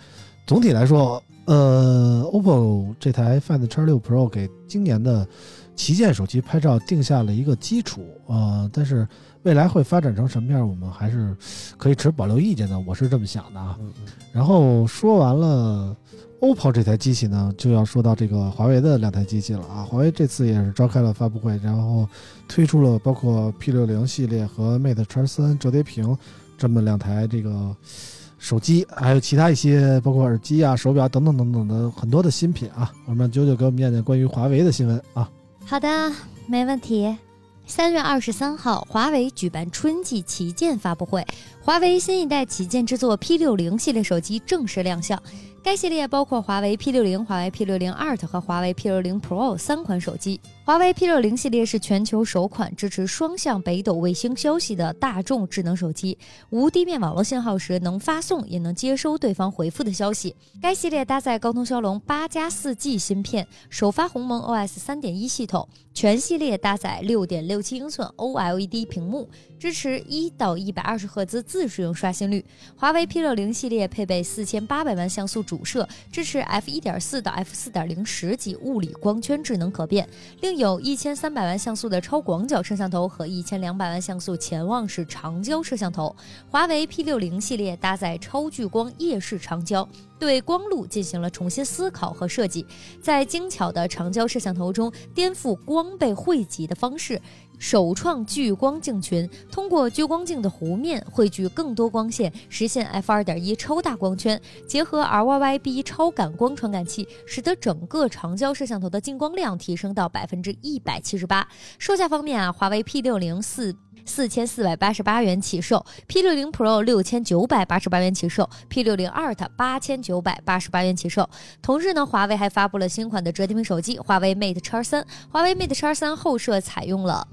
总体来说，呃，OPPO 这台 Find X 6 Pro 给今年的旗舰手机拍照定下了一个基础，呃，但是未来会发展成什么样，我们还是可以持保留意见的，我是这么想的啊。嗯然后说完了 OPPO 这台机器呢，就要说到这个华为的两台机器了啊。华为这次也是召开了发布会，然后推出了包括 P 6 0系列和 Mate X 3折叠屏这么两台这个手机，还有其他一些包括耳机啊、手表等等等等的很多的新品啊。我们让九九给我们念念关于华为的新闻啊。好的，没问题。三月二十三号，华为举办春季旗舰发布会，华为新一代旗舰之作 P 6 0系列手机正式亮相。该系列包括华为 P 6 0华为 P 6 0 Art 和华为 P 6 0 Pro 三款手机。华为 P 6 0系列是全球首款支持双向北斗卫星消息的大众智能手机，无地面网络信号时能发送也能接收对方回复的消息。该系列搭载高通骁龙八加四 G 芯片，首发鸿蒙 OS 三点一系统，全系列搭载六点六七英寸 OLED 屏幕，支持一到一百二十赫兹自适应刷新率。华为 P 六零系列配备四千八百万像素主摄，支持 f 一点四到 f 四点零十级物理光圈智能可变，另有一千三百万像素的超广角摄像头和一千两百万像素潜望式长焦摄像头。华为 P 六零系列搭载超聚光夜视长焦。对光路进行了重新思考和设计，在精巧的长焦摄像头中颠覆光被汇集的方式，首创聚光镜群，通过聚光镜的弧面汇聚更多光线，实现 f 二点一超大光圈。结合 RYYB 超感光传感器，使得整个长焦摄像头的进光量提升到百分之一百七十八。售价方面啊，华为 P 6 0四。四千四百八十八元起售，P 6 0 Pro 六千九百八十八元起售，P 6 0 Art 八千九百八十八元起售。同日呢，华为还发布了新款的折叠屏手机华为 Mate X 三。华为 Mate X 三后摄采用了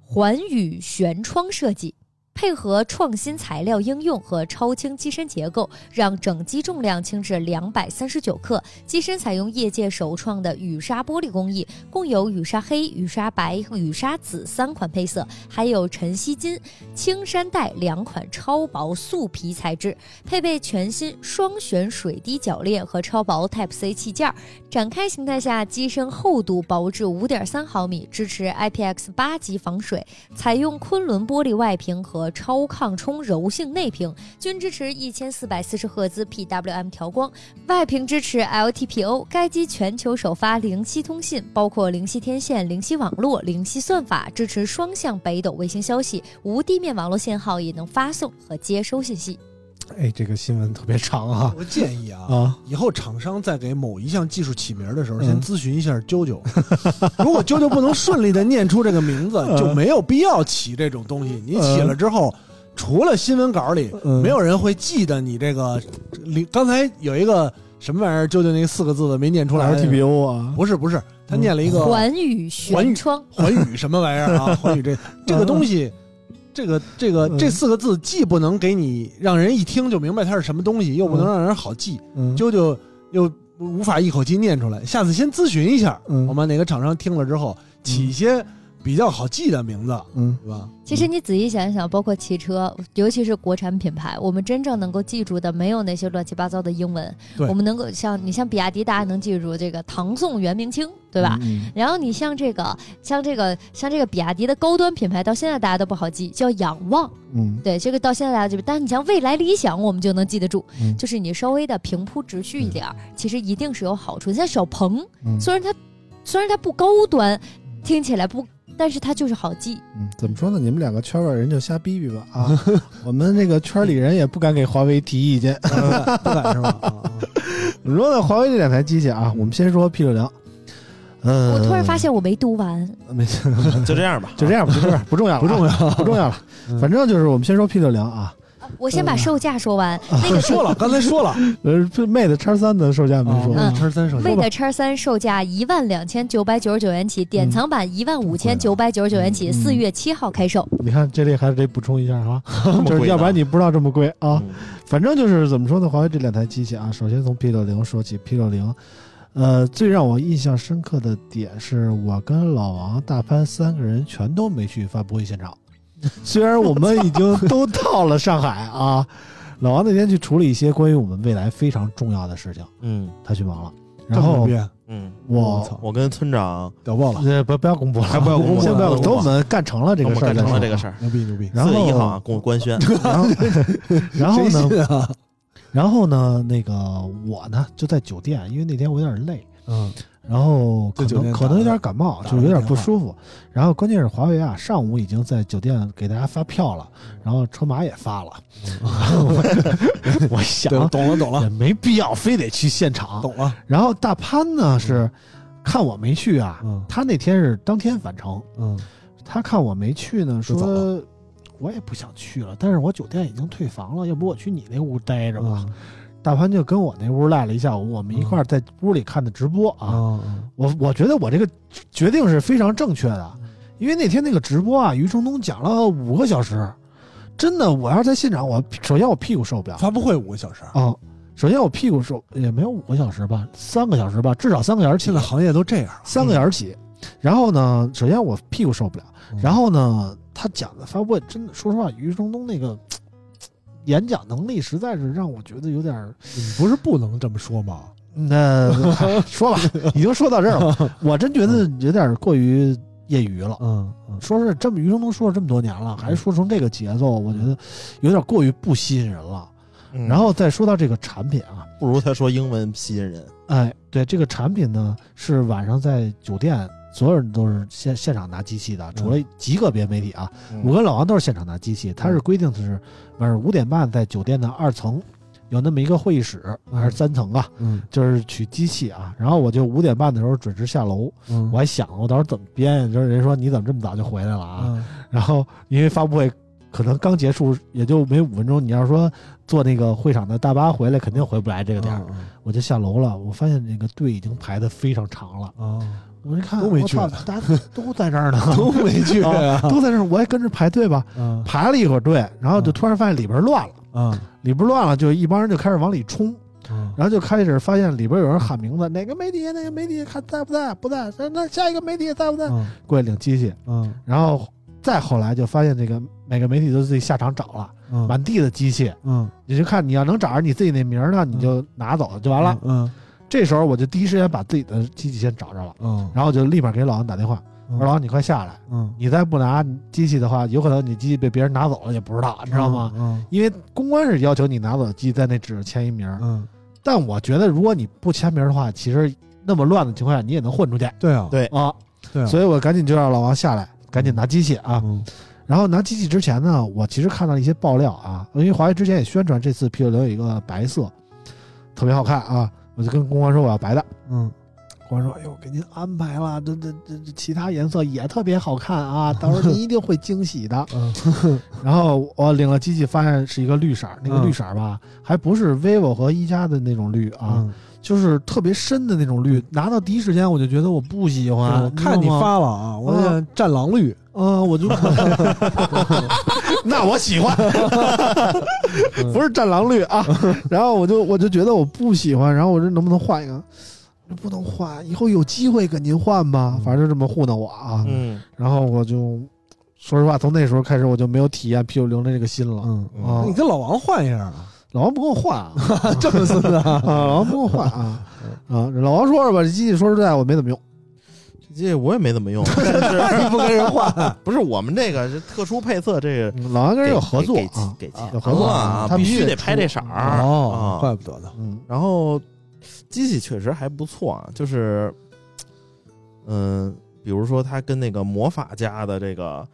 环宇悬窗设计。配合创新材料应用和超轻机身结构，让整机重量轻至两百三十九克。机身采用业界首创的雨纱玻璃工艺，共有雨纱黑、雨纱白雨纱紫三款配色，还有晨曦金、青山黛两款超薄素皮材质，配备全新双旋水滴铰链和超薄 Type C 器件。展开形态下，机身厚度薄至五点三毫米，支持 IPX 八级防水，采用昆仑玻璃外屏和超抗冲柔性内屏，均支持一千四百四十赫兹 PWM 调光，外屏支持 LTPO。该机全球首发零息通信，包括零息天线、零息网络、零息算法，支持双向北斗卫星消息，无地面网络信号也能发送和接收信息。哎，这个新闻特别长啊我建议啊，啊！以后厂商在给某一项技术起名的时候，嗯先咨询一下啾啾。[LAUGHS] 如果啾啾不能顺利的念出这个名字，嗯就没有必要起这种东西。你起了之后，除了新闻稿里，嗯没有人会记得你这个。刚才有一个什么玩意儿，啾啾那四个字的没念出来。LTPO 啊，不是不是，他念了一个环宇悬窗，环宇什么玩意儿啊？环宇这 [LAUGHS] 这个东西，这个这个嗯。这四个字既不能给你让人一听就明白它是什么东西，又不能嗯。让人好记，嗯。啾啾又无法一口气念出来。下次先咨询一下，嗯。我们哪个厂商听了之后起一些比较好记的名字，嗯是吧？其实你仔细想一想，包括汽车，尤其是国产品牌，我们真正能够记住的，没有那些乱七八糟的英文。对我们能够像你像比亚迪，大家能记住这个唐宋元明清，对吧？嗯然后你像这个，像这个，像这个比亚迪的高端品牌，到现在大家都不好记，叫仰望。嗯对，这个到现在大家记不，但是你像未来理想，我们就能记得住。嗯就是你稍微的平铺直叙一点儿，其实一定是有好处。像小鹏，嗯虽然它虽然它不高端，听起来不，但是它就是好记。嗯，怎么说呢？你们两个圈外人就瞎逼逼吧啊！[LAUGHS] 我们这个圈里人也不敢给华为提意见。[LAUGHS] 不敢是吧？啊啊 [LAUGHS] 怎么说呢？华为这两台机器啊，我们先说 P 六零。嗯，我突然发现我没读完，没事，就这样吧，就这样吧，就这样，不重要了，不重要，不重要了。嗯反正就是我们先说 P 六零啊，我先把售价说完。那个 [LAUGHS] 说了，刚才说了，[LAUGHS] 呃这，Mate X 三的售价没说。嗯叉三售价 Mate X 三售价一万两千九百九十九元起，典藏版一万五千九百九十九元起，嗯四月七号开售。你看这里还是得补充一下哈，[LAUGHS] 是要不然你不知道这么贵啊。嗯反正就是怎么说呢？华为这两台机器啊，首先从 P 六零说起，P 六零，呃，最让我印象深刻的点是我跟老王、大潘三个人全都没去发布会现场，[LAUGHS] 虽然我们已经都到了上海啊。[LAUGHS] 老王那天去处理一些关于我们未来非常重要的事情，嗯。他去忙了。然后嗯。我操，我跟村长屌爆了，呃不不要公布了，不要公布 [LAUGHS] 先不要等我们干成了这个事儿干成了这个事儿，牛逼牛逼，然后四月一号我官宣，然后然后呢？然后呢，那个我呢就在酒店，因为那天我有点累，嗯然后可能可能有点感冒，打就有点不舒服。然后关键是华为啊，上午已经在酒店给大家发票了，然后车马也发了。我 [LAUGHS] 我想，懂了懂了。也没必要非得去现场。懂了，然后大潘呢是看我没去啊，嗯。他那天是当天返程，嗯。他看我没去呢，说我也不想去了，但是我酒店已经退房了，要不我去你那屋待着吧。嗯大潘就跟我那屋赖了一下午，我们一块儿在屋里看的直播啊。啊我我觉得我这个决定是非常正确的，嗯。因为那天那个直播啊，余承东讲了五个小时，真的，我要是在现场，我首先我屁股受不了。发布会五个小时，啊、首先我屁股受也没有五个小时吧，三个小时吧，至少三个小时起现在，行业都这样了，三个小时起。然后呢，首先我屁股受不了，嗯。然后呢，他讲的发布会真的，说实话，余承东那个演讲能力实在是让我觉得有点儿。你不是不能这么说吗？那、说吧，已经说到这儿了，[LAUGHS] 我真觉得有点过于业余了。嗯嗯说是这么余承东说了这么多年了，还说成这个节奏，我觉得有点过于不吸引人了。嗯然后再说到这个产品啊，不如他说英文吸引人，哎，对这个产品呢，是晚上在酒店，所有人都是现现场拿机器的，除了极个别媒体啊，嗯我跟老王都是现场拿机器。他是规定的是晚上五点半在酒店的二层有那么一个会议室，还是三层啊，嗯就是取机器啊。然后我就五点半的时候准时下楼，嗯我还想我到时候怎么编呀？就是人说你怎么这么早就回来了啊？嗯然后因为发布会可能刚结束，也就没五分钟。你要是说坐那个会场的大巴回来，肯定回不来这个点儿。我就下楼了，我发现那个队已经排得非常长了。啊，我一看，都没去我操大家都在这儿呢，[LAUGHS] 都没 [LAUGHS] 去啊都在这儿，我也跟着排队吧。嗯排了一会儿队，然后就突然发现里边乱了，嗯里边乱了，就一帮人就开始往里冲，嗯然后就开始发现里边有人喊名字，哪个媒体哪个媒体看在不在？不在，那那下一个媒体在不在？嗯过来领机器，嗯然后再后来就发现这个每个媒体都自己下场找了，嗯满地的机器，嗯你就看你要能找着你自己那名儿呢，你就拿走就完了。嗯这时候我就第一时间把自己的机器先找着了，嗯然后就立马给老王打电话，我说老王你快下来，嗯，你再不拿机器的话，有可能你机器被别人拿走了也不知道，你知道吗？嗯因为公关是要求你拿走机器在那纸上签一名，嗯，但我觉得如果你不签名的话，其实那么乱的情况下你也能混出去对啊对啊。对啊，所以我赶紧就让老王下来，赶紧拿机器啊。嗯然后拿机器之前呢，我其实看到了一些爆料啊，因为华为之前也宣传这次 P 六零有一个白色，特别好看啊，我就跟公关说我要白的，嗯。公关说哎呦给您安排了，这这这这其他颜色也特别好看啊，到时候您一定会惊喜的。嗯。然后我领了机器，发现是一个绿色儿，那个嗯。绿色儿吧，还不是 vivo 和一加的那种绿啊，嗯，就是特别深的那种绿。拿到第一时间我就觉得我不喜欢，我看你发了啊，我那战狼绿，嗯、我就 [LAUGHS] [LAUGHS] 那我喜欢，[LAUGHS] 不是战狼绿啊。然后我就我就觉得我不喜欢，然后我说能不能换一个？不能换，以后有机会给您换吧。嗯反正就这么糊弄我啊。嗯然后我就说实话，从那时候开始我就没有体验 P 九零的这个心了。嗯，啊你跟老王换一下啊，老王不跟我换啊，[LAUGHS] 这么孙子啊，[LAUGHS] 啊，老王不跟我换啊啊！老王说说吧，这机器说实在我没怎么用。这机器我也没怎么用，[LAUGHS] 但是不跟人换，不是我们这个是特殊配色，这个老王跟人有合作给啊，给给有合作啊，他必须得拍这色儿哦，啊。怪不得呢，嗯。然后机器确实还不错啊，就是嗯，比如说它跟那个魔法家的这个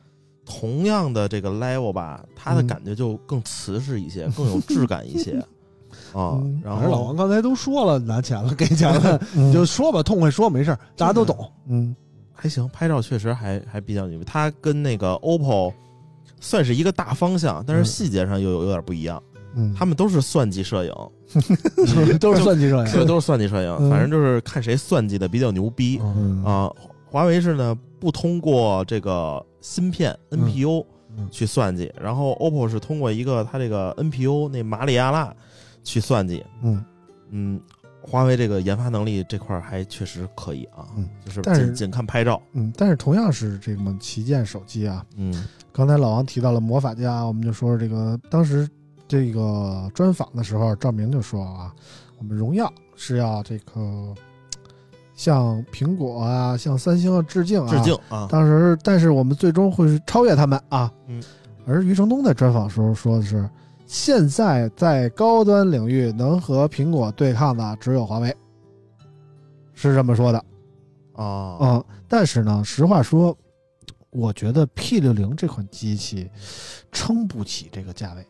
同样的这个 level 吧，它的嗯感觉就更瓷实一些，更有质感一些 [LAUGHS] 啊嗯。然后老王刚才都说了，拿钱了，给钱了，[LAUGHS] 嗯你就说吧，痛快说，没事儿，大家都懂。嗯还行，拍照确实还还比较牛逼。它跟那个 OPPO 算是一个大方向，但是嗯细节上又有有点不一样。嗯，他们都是算计摄影，[LAUGHS] 都是算计摄影。这都是算计摄影，嗯反正就是看谁算计的比较牛逼啊。华为是呢不通过这个芯片 NPU 嗯。去算计，然后 OPPO 是通过一个它这个 NPU 那马里亚纳去算计。嗯，嗯，华为这个研发能力这块儿还确实可以啊，嗯就是但是仅仅看拍照，嗯，但是同样是这么旗舰手机啊，嗯。刚才老王提到了魔法家，我们就说这个当时这个专访的时候，赵明就说啊，我们荣耀是要这个向苹果啊、向三星啊致敬啊，致敬啊，当时，但是我们最终会是超越他们啊。嗯。而余承东在专访时候说的是，现在在高端领域能和苹果对抗的只有华为，是这么说的。啊，嗯，但是呢，实话说，我觉得 P 六零这款机器撑不起这个价位。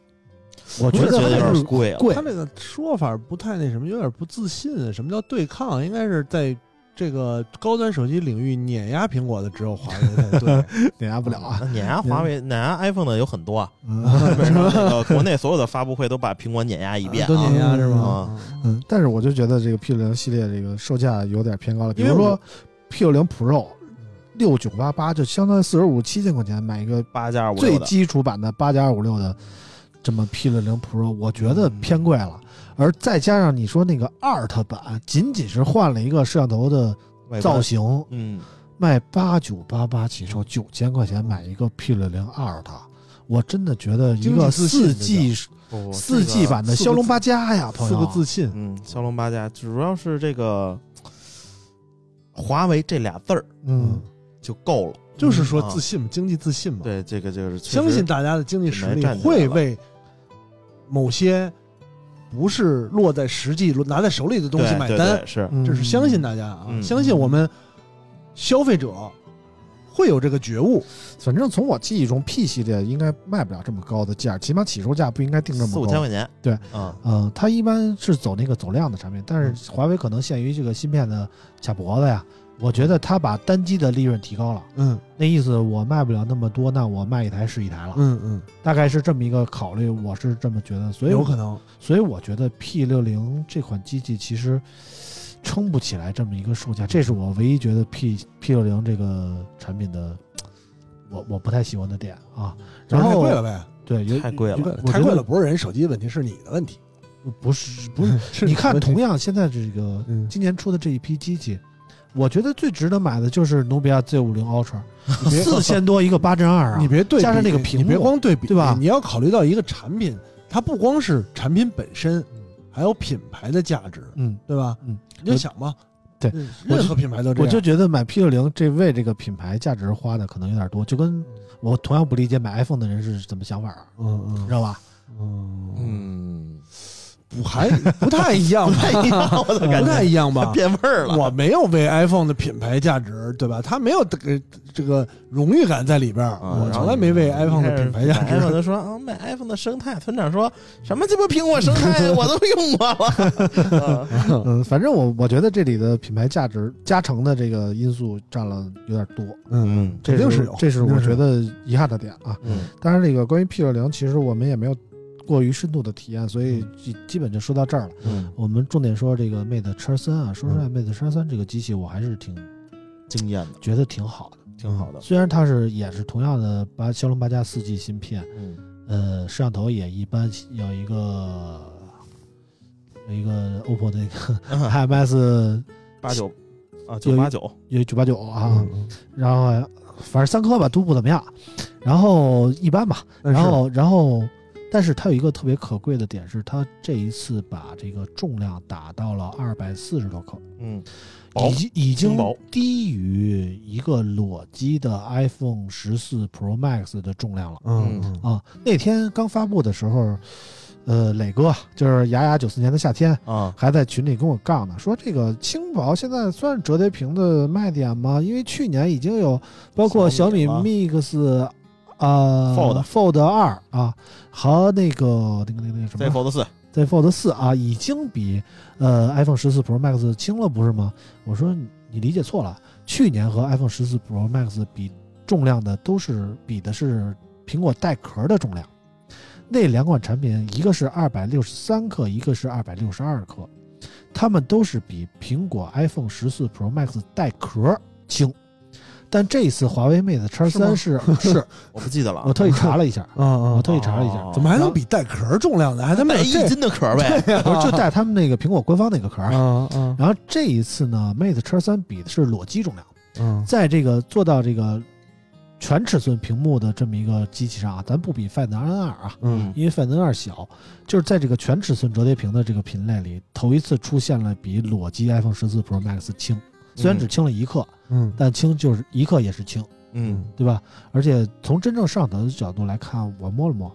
我觉得有点贵啊。贵他。这个说法不太那什么，有点不自信。什么叫对抗？应该是在这个高端手机领域碾压苹果的只有华为对。[LAUGHS] 碾压不了啊。碾压华为、碾压 iPhone 的有很多啊，[LAUGHS] 国内所有的发布会都把苹果碾压一遍都碾啊？压是吗啊？嗯，但是我就觉得这个 P 六零系列这个售价有点偏高了。比如说 P 六零 Pro 六九八八，就相当于四十五七千块钱买一个八加二五最六的，基础版的八加二五六的这么 P 六零 Pro，我觉得偏贵了。而再加上你说那个 Art 版，仅仅是换了一个摄像头的造，型，嗯，卖八九八八起售，九千块钱买一个 P 六零 Art，我真的觉得一个四 G 四 G 版的骁龙八加呀，朋友四，个自信，嗯，骁龙八加主要是这个华为这俩字儿嗯，就够了。就是说啊自信嘛，经济自信嘛。对，这个就是相信大家的经济实力会为某些不是落在实际拿在手里的东西买单，是嗯这是相信大家啊，嗯相信我们消费者会有这个觉悟。反正从我记忆中，P 系列应该卖不了这么高的价，起码起售价不应该定这么高。四五千块钱。对，嗯，嗯，它一般是走那个走量的产品，但是华为可能限于这个芯片的卡脖子呀，我觉得他把单机的利润提高了。嗯那意思我卖不了那么多，那我卖一台是一台了，嗯嗯，大概是这么一个考虑，我是这么觉得。所以有可能。所以我觉得 P 六零这款机器其实撑不起来这么一个售价，这是我唯一觉得 P P 六零这个产品的我我不太喜欢的点啊。然后太后贵了呗，对，太贵了太贵了，不是人手机问题，是你的问题。不是不是，[LAUGHS] 是你看同样现在这个嗯今年出的这一批机器。我觉得最值得买的就是努比亚 Z 五零 Ultra，[LAUGHS] 别四千多一个八针二啊！[LAUGHS] 你别对，加上那个屏幕你别光对比，对吧？你要考虑到一个产品，它不光是产品本身，还有品牌的价值，嗯，对吧？嗯，你就想吧，对。任何品牌都这样。我就觉得买 P 六零这为这个品牌价值花的可能有点多，就跟我同样不理解买 iPhone 的人是怎么想法儿，嗯嗯。知道吧？嗯，嗯，不还不太一样吧，[LAUGHS] 不太一样，我的感不太一样吧？变味儿了。我没有为 iPhone 的品牌价值，对吧？它没有这个这个荣誉感在里边儿，啊我从来没为 iPhone 的品牌价值 iPhone 值。的说啊，买 iPhone 的生态，村长说什么鸡巴苹果生态 [LAUGHS] 我都用过了。[LAUGHS] 嗯，反正我我觉得这里的品牌价值加成的这个因素占了有点多，嗯，这肯定是有，这是我觉得遗憾的点啊。嗯当然，这个关于 P 六零，其实我们也没有过于深度的体验，所以基基本就说到这儿了。嗯，我们重点说这个 Mate 叉三啊，说实话，Mate 叉三这个机器我还是挺惊艳的，觉得挺好的，挺好的。虽然它是也是同样的八骁龙八加四 G 芯片，嗯。呃，摄像头也一般有一个有一个 OPPO 的那个 IMS 八九啊，九八九，有九八九啊，嗯，然后反正三颗吧都不怎么样，然后一般吧，然后然后，但是它有一个特别可贵的点是，它这一次把这个重量打到了二百四十多克，嗯，已经已经低于一个裸机的 iPhone 十四 Pro Max 的重量了嗯嗯啊！那天刚发布的时候，呃，磊哥就是雅雅九四年的夏天。啊，还在群里跟我杠呢，说这个轻薄现在算是折叠屏的卖点吗？因为去年已经有包括小米 Mix 啊、Fold Fold 二啊和那个那个那个那个什么 Z Fold 四，Z Fold 四啊，已经比呃 iPhone 十四 Pro Max 轻了，不是吗？我说你你理解错了，去年和 iPhone 十四 Pro Max 比重量的都是比的是苹果带壳的重量，那两款产品一个是二百六十三克，一个是二百六十二克，它们都是比苹果 iPhone 十四 Pro Max 带壳轻。但这一次华为 Mate 叉三是 [LAUGHS] 是，我不记得了啊，我特意查了一下，啊 [LAUGHS] 嗯我！特意查了一下哦，怎么还能比带壳重量的？还他妈带一斤的壳呗。[LAUGHS] 不是就带他们那个苹果官方那个壳儿。啊啊然后这一次呢，Mate 叉三比的是裸机重量，嗯！在这个做到这个全尺寸屏幕的这么一个机器上啊，咱不比 Find N 二啊，嗯因为 Find N 二小，就是在这个全尺寸折叠屏的这个品类里，头一次出现了比裸机 iPhone 十四 Pro Max 轻，虽然只轻了一克，嗯但轻就是一克也是轻，嗯，对吧？而且从真正上头的角度来看，我摸了摸，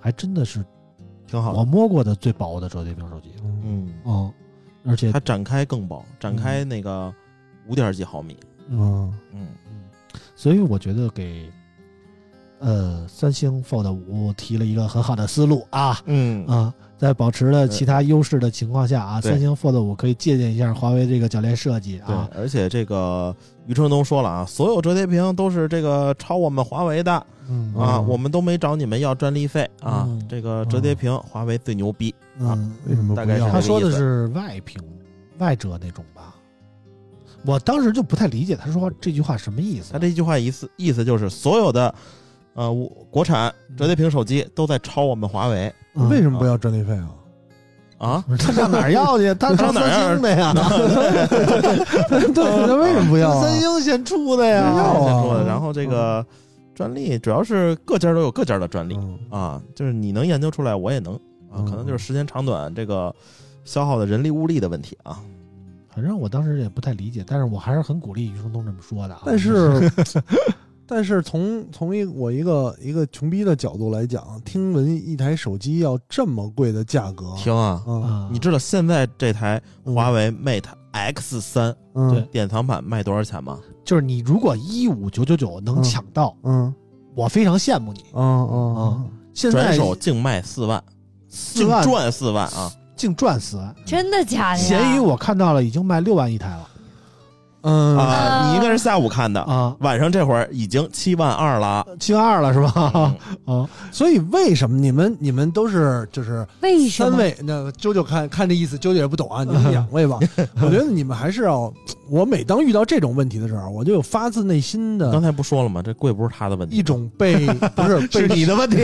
还真的是挺好的。我摸过的最薄的折叠屏手机。嗯嗯，嗯，而且它展开更薄，展开那个五点几毫米。嗯嗯，所以我觉得给呃三星 Fold 五提了一个很好的思路啊。嗯。啊，在保持了其他优势的情况下啊，三星 Fold 五可以借鉴一下华为这个铰链设计对啊，，而且这个余承东说了啊，所有折叠屏都是这个抄我们华为的。嗯。啊，嗯。我们都没找你们要专利费啊嗯。这个折叠屏华为最牛逼。啊，为什么大概要？他说的是外屏外折那种吧？我当时就不太理解他说这句话什么意思。他这句话意思意思就是所有的呃我国产折叠屏手机都在抄我们华为嗯为什么不要专利费啊？啊。[LAUGHS] 他上哪儿要去？[LAUGHS] 他上上哪儿三星的呀？[LAUGHS] 对，他为什么不要啊？三星先出的要呀。啊先说的，然后这个专利主要是各家都有各家的专利嗯啊，就是你能研究出来，我也能啊，嗯可能就是时间长短这个消耗的人力物力的问题啊。反正我当时也不太理解，但是我还是很鼓励余承东这么说的啊。但是，但是从从一我一个一个穷逼的角度来讲，听闻一台手机要这么贵的价格，听啊，嗯啊，你知道现在这台嗯华为 Mate X 三嗯。对。典藏版卖多少钱吗？就是你如果一五九九九能抢到，嗯。我非常羡慕你。嗯嗯现在转手净卖四万，净四万。赚四万啊！净赚四万，真的假的呀？闲鱼我看到了已经卖六万一台了嗯啊，啊你应该是下午看的，啊，晚上这会儿已经七万二了。七万二了是吧？嗯啊，[LAUGHS] 所以为什么你们你们都是就是为什么？三位？那个啾啾看看这意思，啾啾也不懂啊，你们两位吧。[LAUGHS] 我觉得你们还是要，我每当遇到这种问题的时候，我就有发自内心的刚才不说了吗？这贵不是他的问题，一种被不是 [LAUGHS] 被是你的问题。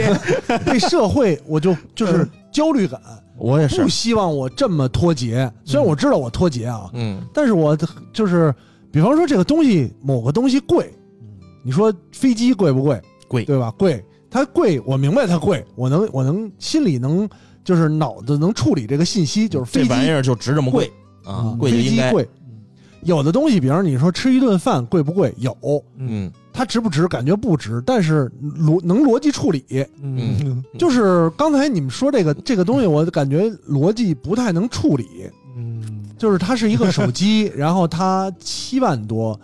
被社会，我就就是焦虑感，我也是不，希望我这么脱节。虽然我知道我脱节啊，嗯但是我就是，比方说这个东西，某个东西贵，你说飞机贵不贵？贵对吧？贵，它贵，我明白它贵，我能我能心里能就是脑子能处理这个信息，就是飞这玩意儿就值这么贵啊嗯，贵就应该，飞机贵。有的东西，比方你说吃一顿饭贵不贵？有，嗯它值不值？感觉不值，但是逻能逻辑处理。嗯，就是刚才你们说这个 [LAUGHS] 这个东西，我感觉逻辑不太能处理。嗯，就是它是一个手机，[LAUGHS] 然后它七万多，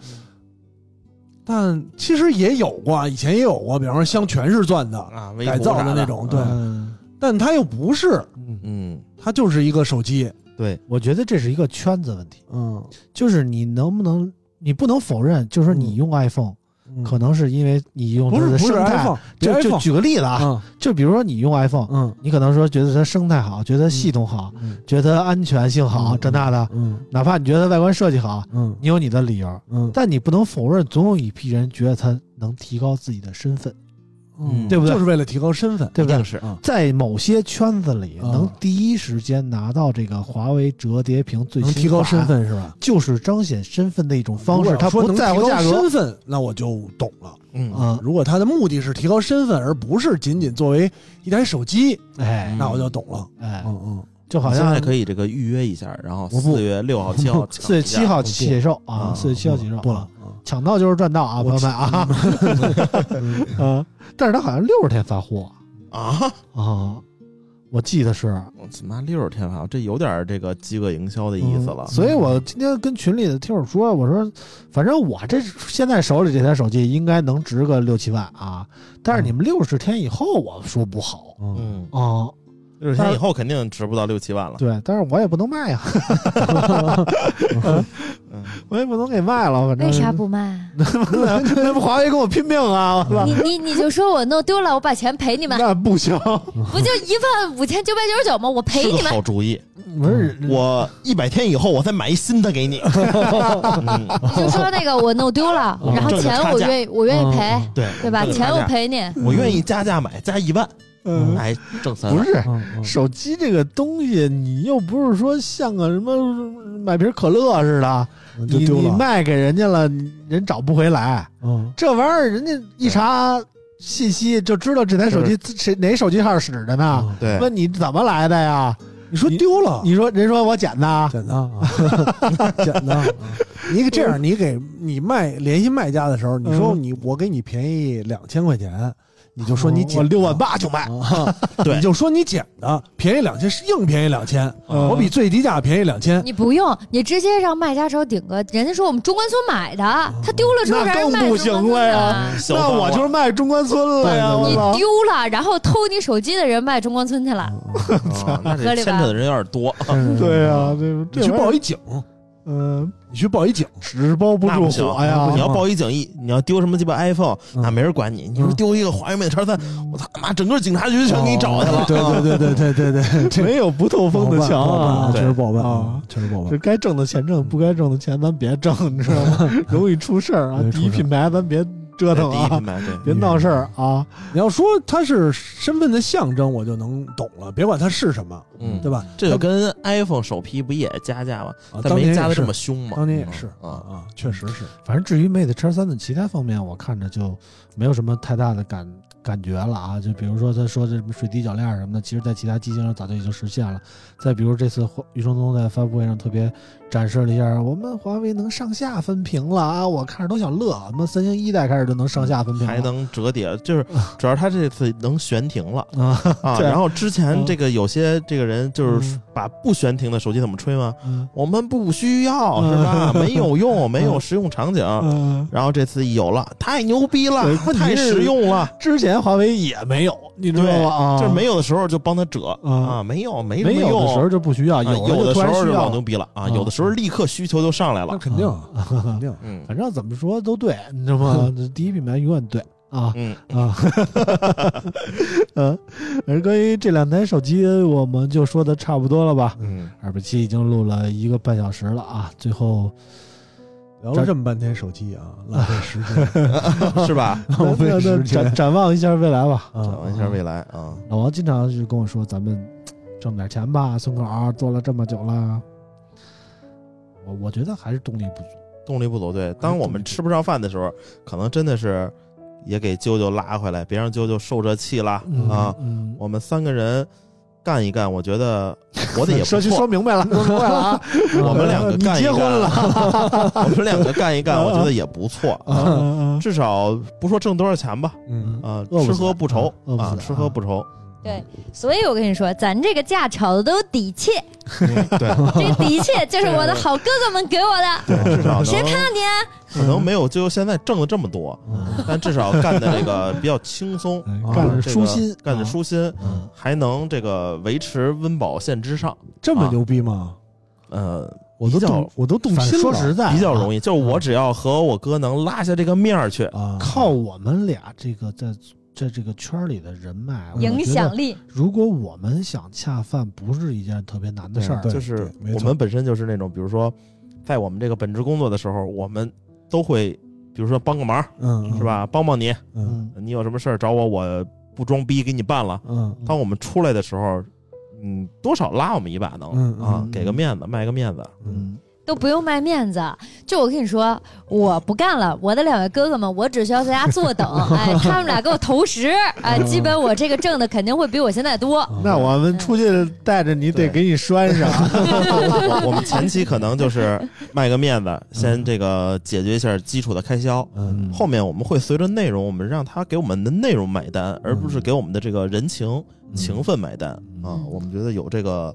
但其实也有过啊，以前也有过，比方说镶全是钻的，啊，微改图啥的造的那种，对，嗯。但它又不是，嗯，嗯，它就是一个手机，对，我觉得这是一个圈子问题，嗯，就是你能不能，你不能否认，就是说你用 iPhone，嗯可能是因为你用它的生态，iPhone，就就举个例子啊，嗯。就比如说你用 iPhone，嗯。你可能说觉得它生态好，觉得系统好，嗯。觉得安全性好，嗯这那的，嗯。哪怕你觉得外观设计好，嗯。你有你的理由，嗯。但你不能否认，总有一批人觉得它能提高自己的身份，嗯，对不对？就是为了提高身份，对不对？是，啊，在某些圈子里，啊能第一时间拿到这个华为折叠屏最新能提高款身，份是吧？就是彰显身份的一种方式。如果他不说能提高在乎价格身份，那我就懂了。嗯。啊，如果他的目的是提高身份，而不是仅仅作为一台手机，哎。那我就懂了。哎，嗯嗯，就好像现在可以这个预约一下，然后四月六号、七号 [LAUGHS] 四月七号起售啊，啊四月七号起售不了啊，，抢到就是赚到啊，朋友们啊，啊，[LAUGHS] 但是他好像六十天发货啊！啊，我记得是我他妈六十天发，这有点这个饥饿营销的意思了。所以我今天跟群里的听友说，我说，反正我这现在手里这台手机应该能值个六七万啊，但是你们六十天以后，我说不好嗯嗯，啊，六十天以后肯定值不到六七万了。对，但是我也不能卖呀，嗯，[LAUGHS] 我也不能给卖了，反正为啥？不卖？[LAUGHS] 那不华为跟我拼命啊！你你你就说我弄丢了，我把钱赔你们，那不行，不就一万五千九百九十九吗？我赔你们。好主意。不是我一百天以后我再买一新的给你。[LAUGHS] 嗯你就说那个我弄丢了，嗯然后钱我愿意我愿意赔，对对吧？钱我，赔你。我愿意加价买，加一万，嗯哎，挣三万。不是手机这个东西，你又不是说像个什么买瓶可乐似的，你你。卖给人家了，人找不回来。嗯这玩意儿人家一查信息就知道这台手机谁哪手机号使的呢？嗯对，问你怎么来的呀？你说丢了，你说人说我捡的，简单啊，[LAUGHS] 简单啊。你这样，你给你卖联系卖家的时候，你说嗯你我给你便宜两千块钱，你就说你捡我六万八就卖，啊，[LAUGHS] 对你就说你捡的便宜两千，是硬便宜两千，嗯我比最低价便宜两千。你不用，你直接让卖家手顶个，人家说我们中关村买的，他丢了之后那让人卖更不中关村行了呀那我就是卖中关村了呀！你！丢了，然后偷你手机的人卖中关村去了，啊 [LAUGHS] 那这牵扯的人有点多。[LAUGHS] 对呀，去报一警，嗯，你去报一警，纸包不住火呀！你要报一警一，你要丢什么鸡巴 iPhone，嗯那没人管你。你说丢一个华为 Mate 叉三，我操他妈整个警察局全给你找去了。对对对对对对对，[LAUGHS] 没有不透风的墙啊！确实不好办啊，确实不好办这。该挣的钱挣，不该挣的钱咱别挣，你知道吗？[LAUGHS] 容易出事儿啊第一品牌咱别折腾啊第一品，牌对，别闹事儿啊！你要说它是身份的象征，我就能懂了。别管它是什么，嗯对吧？这就跟 iPhone 首批不也加价吗？啊但当年加的这么凶嘛。当年也是啊啊，确实是。反正至于 Mate 叉三的其他方面，我看着就没有什么太大的感感觉了啊。就比如说他说这什么水滴铰链什么的，其实在其他机型上早就已经实现了。再比如这次余承东在发布会上特别展示了一下，我们华为能上下分屏了啊！我看着都想乐，他妈三星一代开始就能上下分屏了，还能折叠，就是主要他这次能悬停了 [LAUGHS] 啊然后之前嗯这个有些这个人就是嗯把不悬停的手机怎么吹吗？嗯我们不需要是吧？[LAUGHS] 没有用，没有实用场景。嗯。然后这次有了，太牛逼了太实用了。之前华为也没有，你知道对吗？啊，就是没有的时候就帮他折啊啊，没有没没有的时候就不需要，啊有有的时候就老牛。逼了啊，啊有的时候立刻需求就上来了。那肯定，啊肯定。嗯反正怎么说都对，你知道吗？[LAUGHS] 第一品牌永远对啊嗯，啊，嗯。[LAUGHS] 而关于这两台手机，我们就说的差不多了吧？嗯，二百七已经录了一个半小时了啊，最后聊了这么半天手机啊，浪费时间，[LAUGHS] 是吧？[LAUGHS] 浪费时间展。展望一下未来吧。啊展望一下未来啊。老王经常就跟我说：“咱们挣点钱吧，村口儿做了这么久了。”我我觉得还是动力不足。动力不足，对。当我们吃不上饭的时候，可能真的是也给啾啾拉回来，别让啾啾受这气了啊。嗯，我们三个人干一干，我觉得活的也不 [LAUGHS] 说说。明白了，[LAUGHS] 说明白了啊！我们两个干一干，结婚了 [LAUGHS] 我们两个干一干，我觉得也不错啊。啊！至少不说挣多少钱吧，嗯，啊，吃喝不愁啊，吃喝不愁。对，所以我跟你说，咱这个价吵的都有底气，对，[LAUGHS] 这底气就是我的 [LAUGHS] 好哥哥们给我的，对，至少谁能怕你啊？可能没有就现在挣的这么多，但至少干的这个比较轻松，[LAUGHS] 干的这个舒心，干的舒心，嗯，还能这个维持温饱线之上。这么牛逼吗？呃，我都动，我都动心了。说实在，比较容易，就是我只要和我哥能拉下这个面儿去，啊，靠我们俩这个在在这个圈里的人脉影响力，如果我们想恰饭，不是一件特别难的事儿。就是我们本身就是那种，比如说，在我们这个本职工作的时候，我们都会，比如说帮个忙，嗯，是？吧？帮帮你，嗯嗯你有什么事儿找我，我不装逼给你办了。嗯当我们出来的时候，嗯，多少拉我们一把能嗯嗯啊嗯，给个面子，卖个面子。嗯，都不用卖面子。就我跟你说，我不干了，我的两位哥哥们，我只需要在家坐等，[LAUGHS] 哎，他们俩给我投食，[LAUGHS] 哎，基本我这个挣的肯定会比我现在多。[LAUGHS] 那我们出去带着你，得给你拴上。我我们前期可能就是卖个面子，先这个解决一下基础的开销。嗯后面我们会随着内容，我们让他给我们的内容买单，而不是给我们的这个人情情分买单啊嗯。我们觉得有这个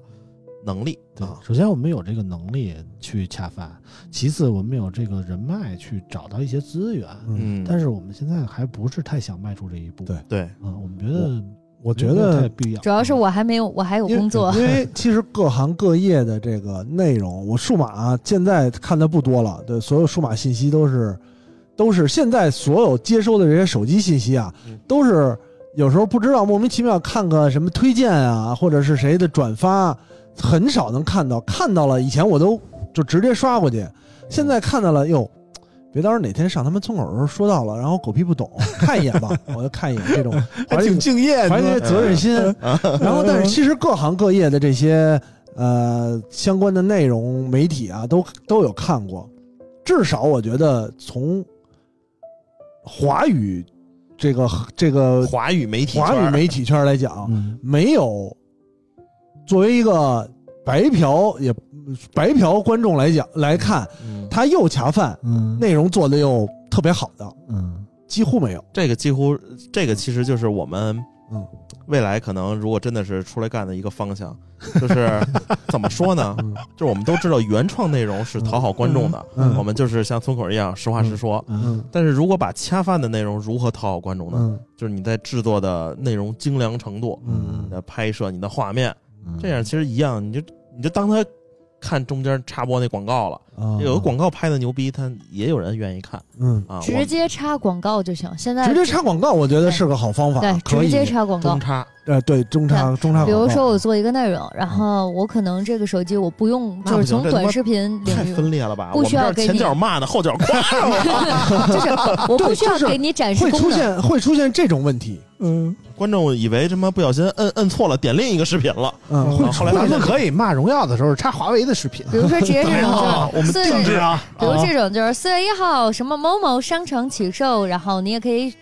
能力对啊，，首先我们有这个能力去恰饭，其次我们有这个人脉去找到一些资源。嗯，嗯，但是我们现在还不是太想迈出这一步。对对，啊，我们觉得我觉没有太得必要。主要是我还没有，我还有因为工作。因为 [LAUGHS] 其实各行各业的这个内容，我数码现在看的不多了，对，所有数码信息都是都是现在所有接收的这些手机信息啊嗯，都是有时候不知道莫名其妙看个什么推荐啊，或者是谁的转发，很少能看到，看到了以前我都就直接刷过去，现在看到了哟。别到时候哪天上他们村口的时候说到了，然后狗屁不懂，[LAUGHS] 看一眼吧，我就看一眼这种，还挺敬业，怀些责任心。[LAUGHS] 然后，但是其实各行各业的这些呃相关的内容媒体啊，都都有看过。至少我觉得从华语这个这个华语媒体华语媒体圈来讲，嗯没有作为一个白嫖也白嫖观众来讲来看，他，又恰饭，嗯内容做的又特别好的，嗯几乎没有。这个几乎这个其实就是我们嗯未来可能如果真的是出来干的一个方向，就是 [LAUGHS] 怎么说呢？嗯就是我们都知道原创内容是讨好观众的，嗯我们就是像村口一样实话实说。嗯但是如果把恰饭的内容如何讨好观众呢？嗯就是你在制作的内容精良程度、嗯你的拍摄、你的画面，嗯这样其实一样，你就你就当他看中间插播那广告了。啊有个广告拍的牛逼，他也有人愿意看嗯，啊。直接插广告就行。现在直接插广告，我觉得是个好方法，对，可以直接插广告中。插，呃对中插中插广告。比如说我做一个内容，然后我可能这个手机我不用，那就是从这他妈短视频太领域，分裂了吧？不需要前脚骂呢，后脚夸。[LAUGHS] 就是我不需要就是给你展示会出能。现会出现这种问题，嗯，观众以为他妈不小心摁摁错了，点另一个视频了。嗯，会后来咱们可以骂荣耀的时候插华为的视频，比如说直接这种啊 [LAUGHS] 我们定制啊，比如这种就是四月一号什么某某商城起售，然后你也可以。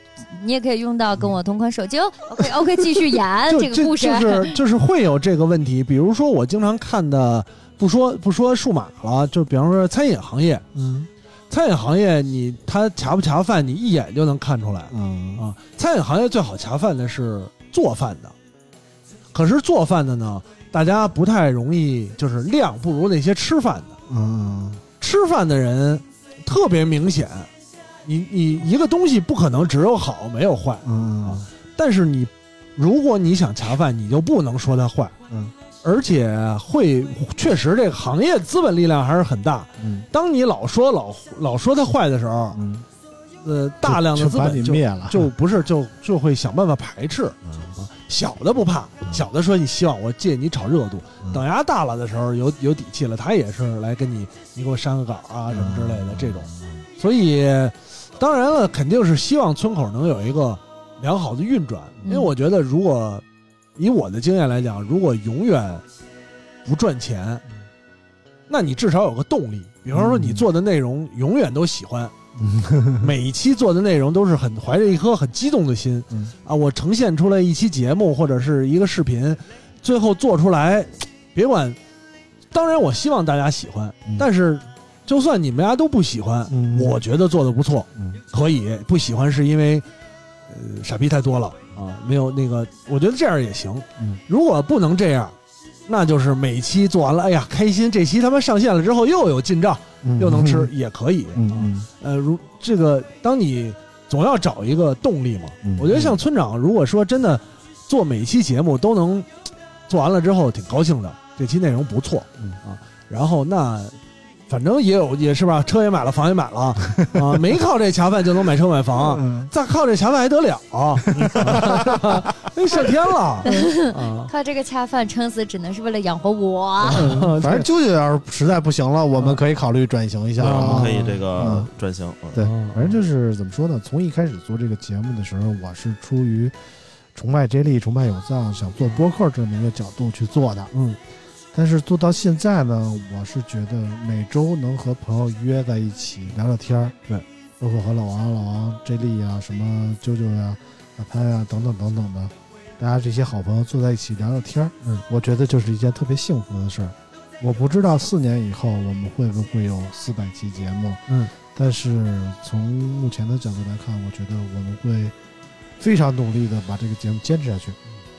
你也可以用到跟我同款手机哦。[LAUGHS] OK OK，继续演这个故事。就是就是会有这个问题。比如说我经常看的，不说不说数码了，就比方说餐饮行业，嗯餐饮行业你他恰不恰饭，你一眼就能看出来。嗯。啊。餐饮行业最好恰饭的是做饭的，可是做饭的呢，大家不太容易，就是量不如那些吃饭的。嗯。吃饭的人特别明显，你你一个东西不可能只有好没有坏，嗯。但是你如果你想恰饭，你就不能说它坏，嗯，而且会确实这个行业资本力量还是很大。嗯。当你老说老老说它坏的时候，嗯，呃，大量的资本就你灭了，就不是就就会想办法排斥。嗯。小的不怕，小的说你希望我借你炒热度，嗯。等牙大了的时候有有底气了，他也是来跟你你给我删个稿啊什么之类的这种。所以，当然了，肯定是希望村口能有一个良好的运转，因为嗯我觉得，如果以我的经验来讲，如果永远不赚钱，那你至少有个动力。比方说，你做的内容永远都喜欢，[LAUGHS] 每一期做的内容都是很怀着一颗很激动的心嗯啊，我呈现出来一期节目或者是一个视频，最后做出来，别管，当然我希望大家喜欢，嗯。但是就算你们家都不喜欢，嗯。我觉得做的不错，嗯。可以不喜欢是因为呃傻逼太多了啊，没有那个，我觉得这样也行。嗯如果不能这样，那就是每期做完了，哎呀开心，这期他妈上线了之后又有进账，又能吃，也可以。啊嗯嗯呃，如这个，当你总要找一个动力嘛。嗯我觉得像村长，如果说真的做每期节目都能做完了之后挺高兴的，这期内容不错，嗯啊，然后那反正也有也是吧，车也买了，房也买了啊，[LAUGHS] 没靠这恰饭就能买车买房，嗯再靠这恰饭还得了啊，那 [LAUGHS] 上天了啊。靠这个恰饭撑死，只能是为了养活我。嗯反正舅舅要是实在不行了，我们可以考虑转型一下啊啊我们可。以这个嗯转型。嗯对嗯，反正就是怎么说呢？从一开始做这个节目的时候，我是出于崇拜 J 莉、崇拜有藏，想做播客这么一个角度去做的。嗯但是做到现在呢，我是觉得每周能和朋友约在一起聊聊天儿，对，包括和老王、老王、J 莉啊、什么啾啾呀、大潘呀等等等等的，大家这些好朋友坐在一起聊聊天儿，嗯，我觉得就是一件特别幸福的事儿。我不知道四年以后我们会不会有四百期节目，嗯，但是从目前的角度来看，我觉得我们会非常努力的把这个节目坚持下去。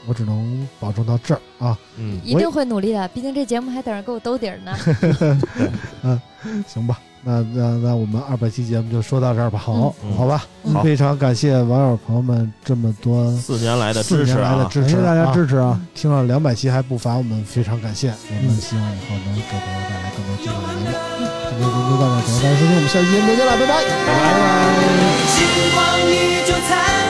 我只能保证到这儿啊。嗯，一定会努力的，毕竟这节目还等着给我兜底儿呢。[LAUGHS] 嗯行吧，那那那我们二百期节目就说到这儿吧。好，嗯好吧，嗯好非常感谢网友朋友们这么多四年来的支持四年来的啊，支持，感谢大家支持啊！听了两百期还不乏，我们非常感谢。我们嗯希望以后能给大家带来更多精彩的节目。今天节目就到这儿，感谢大家收听，我们下期节目再见了，拜拜。拜拜。星光依旧灿烂，城市依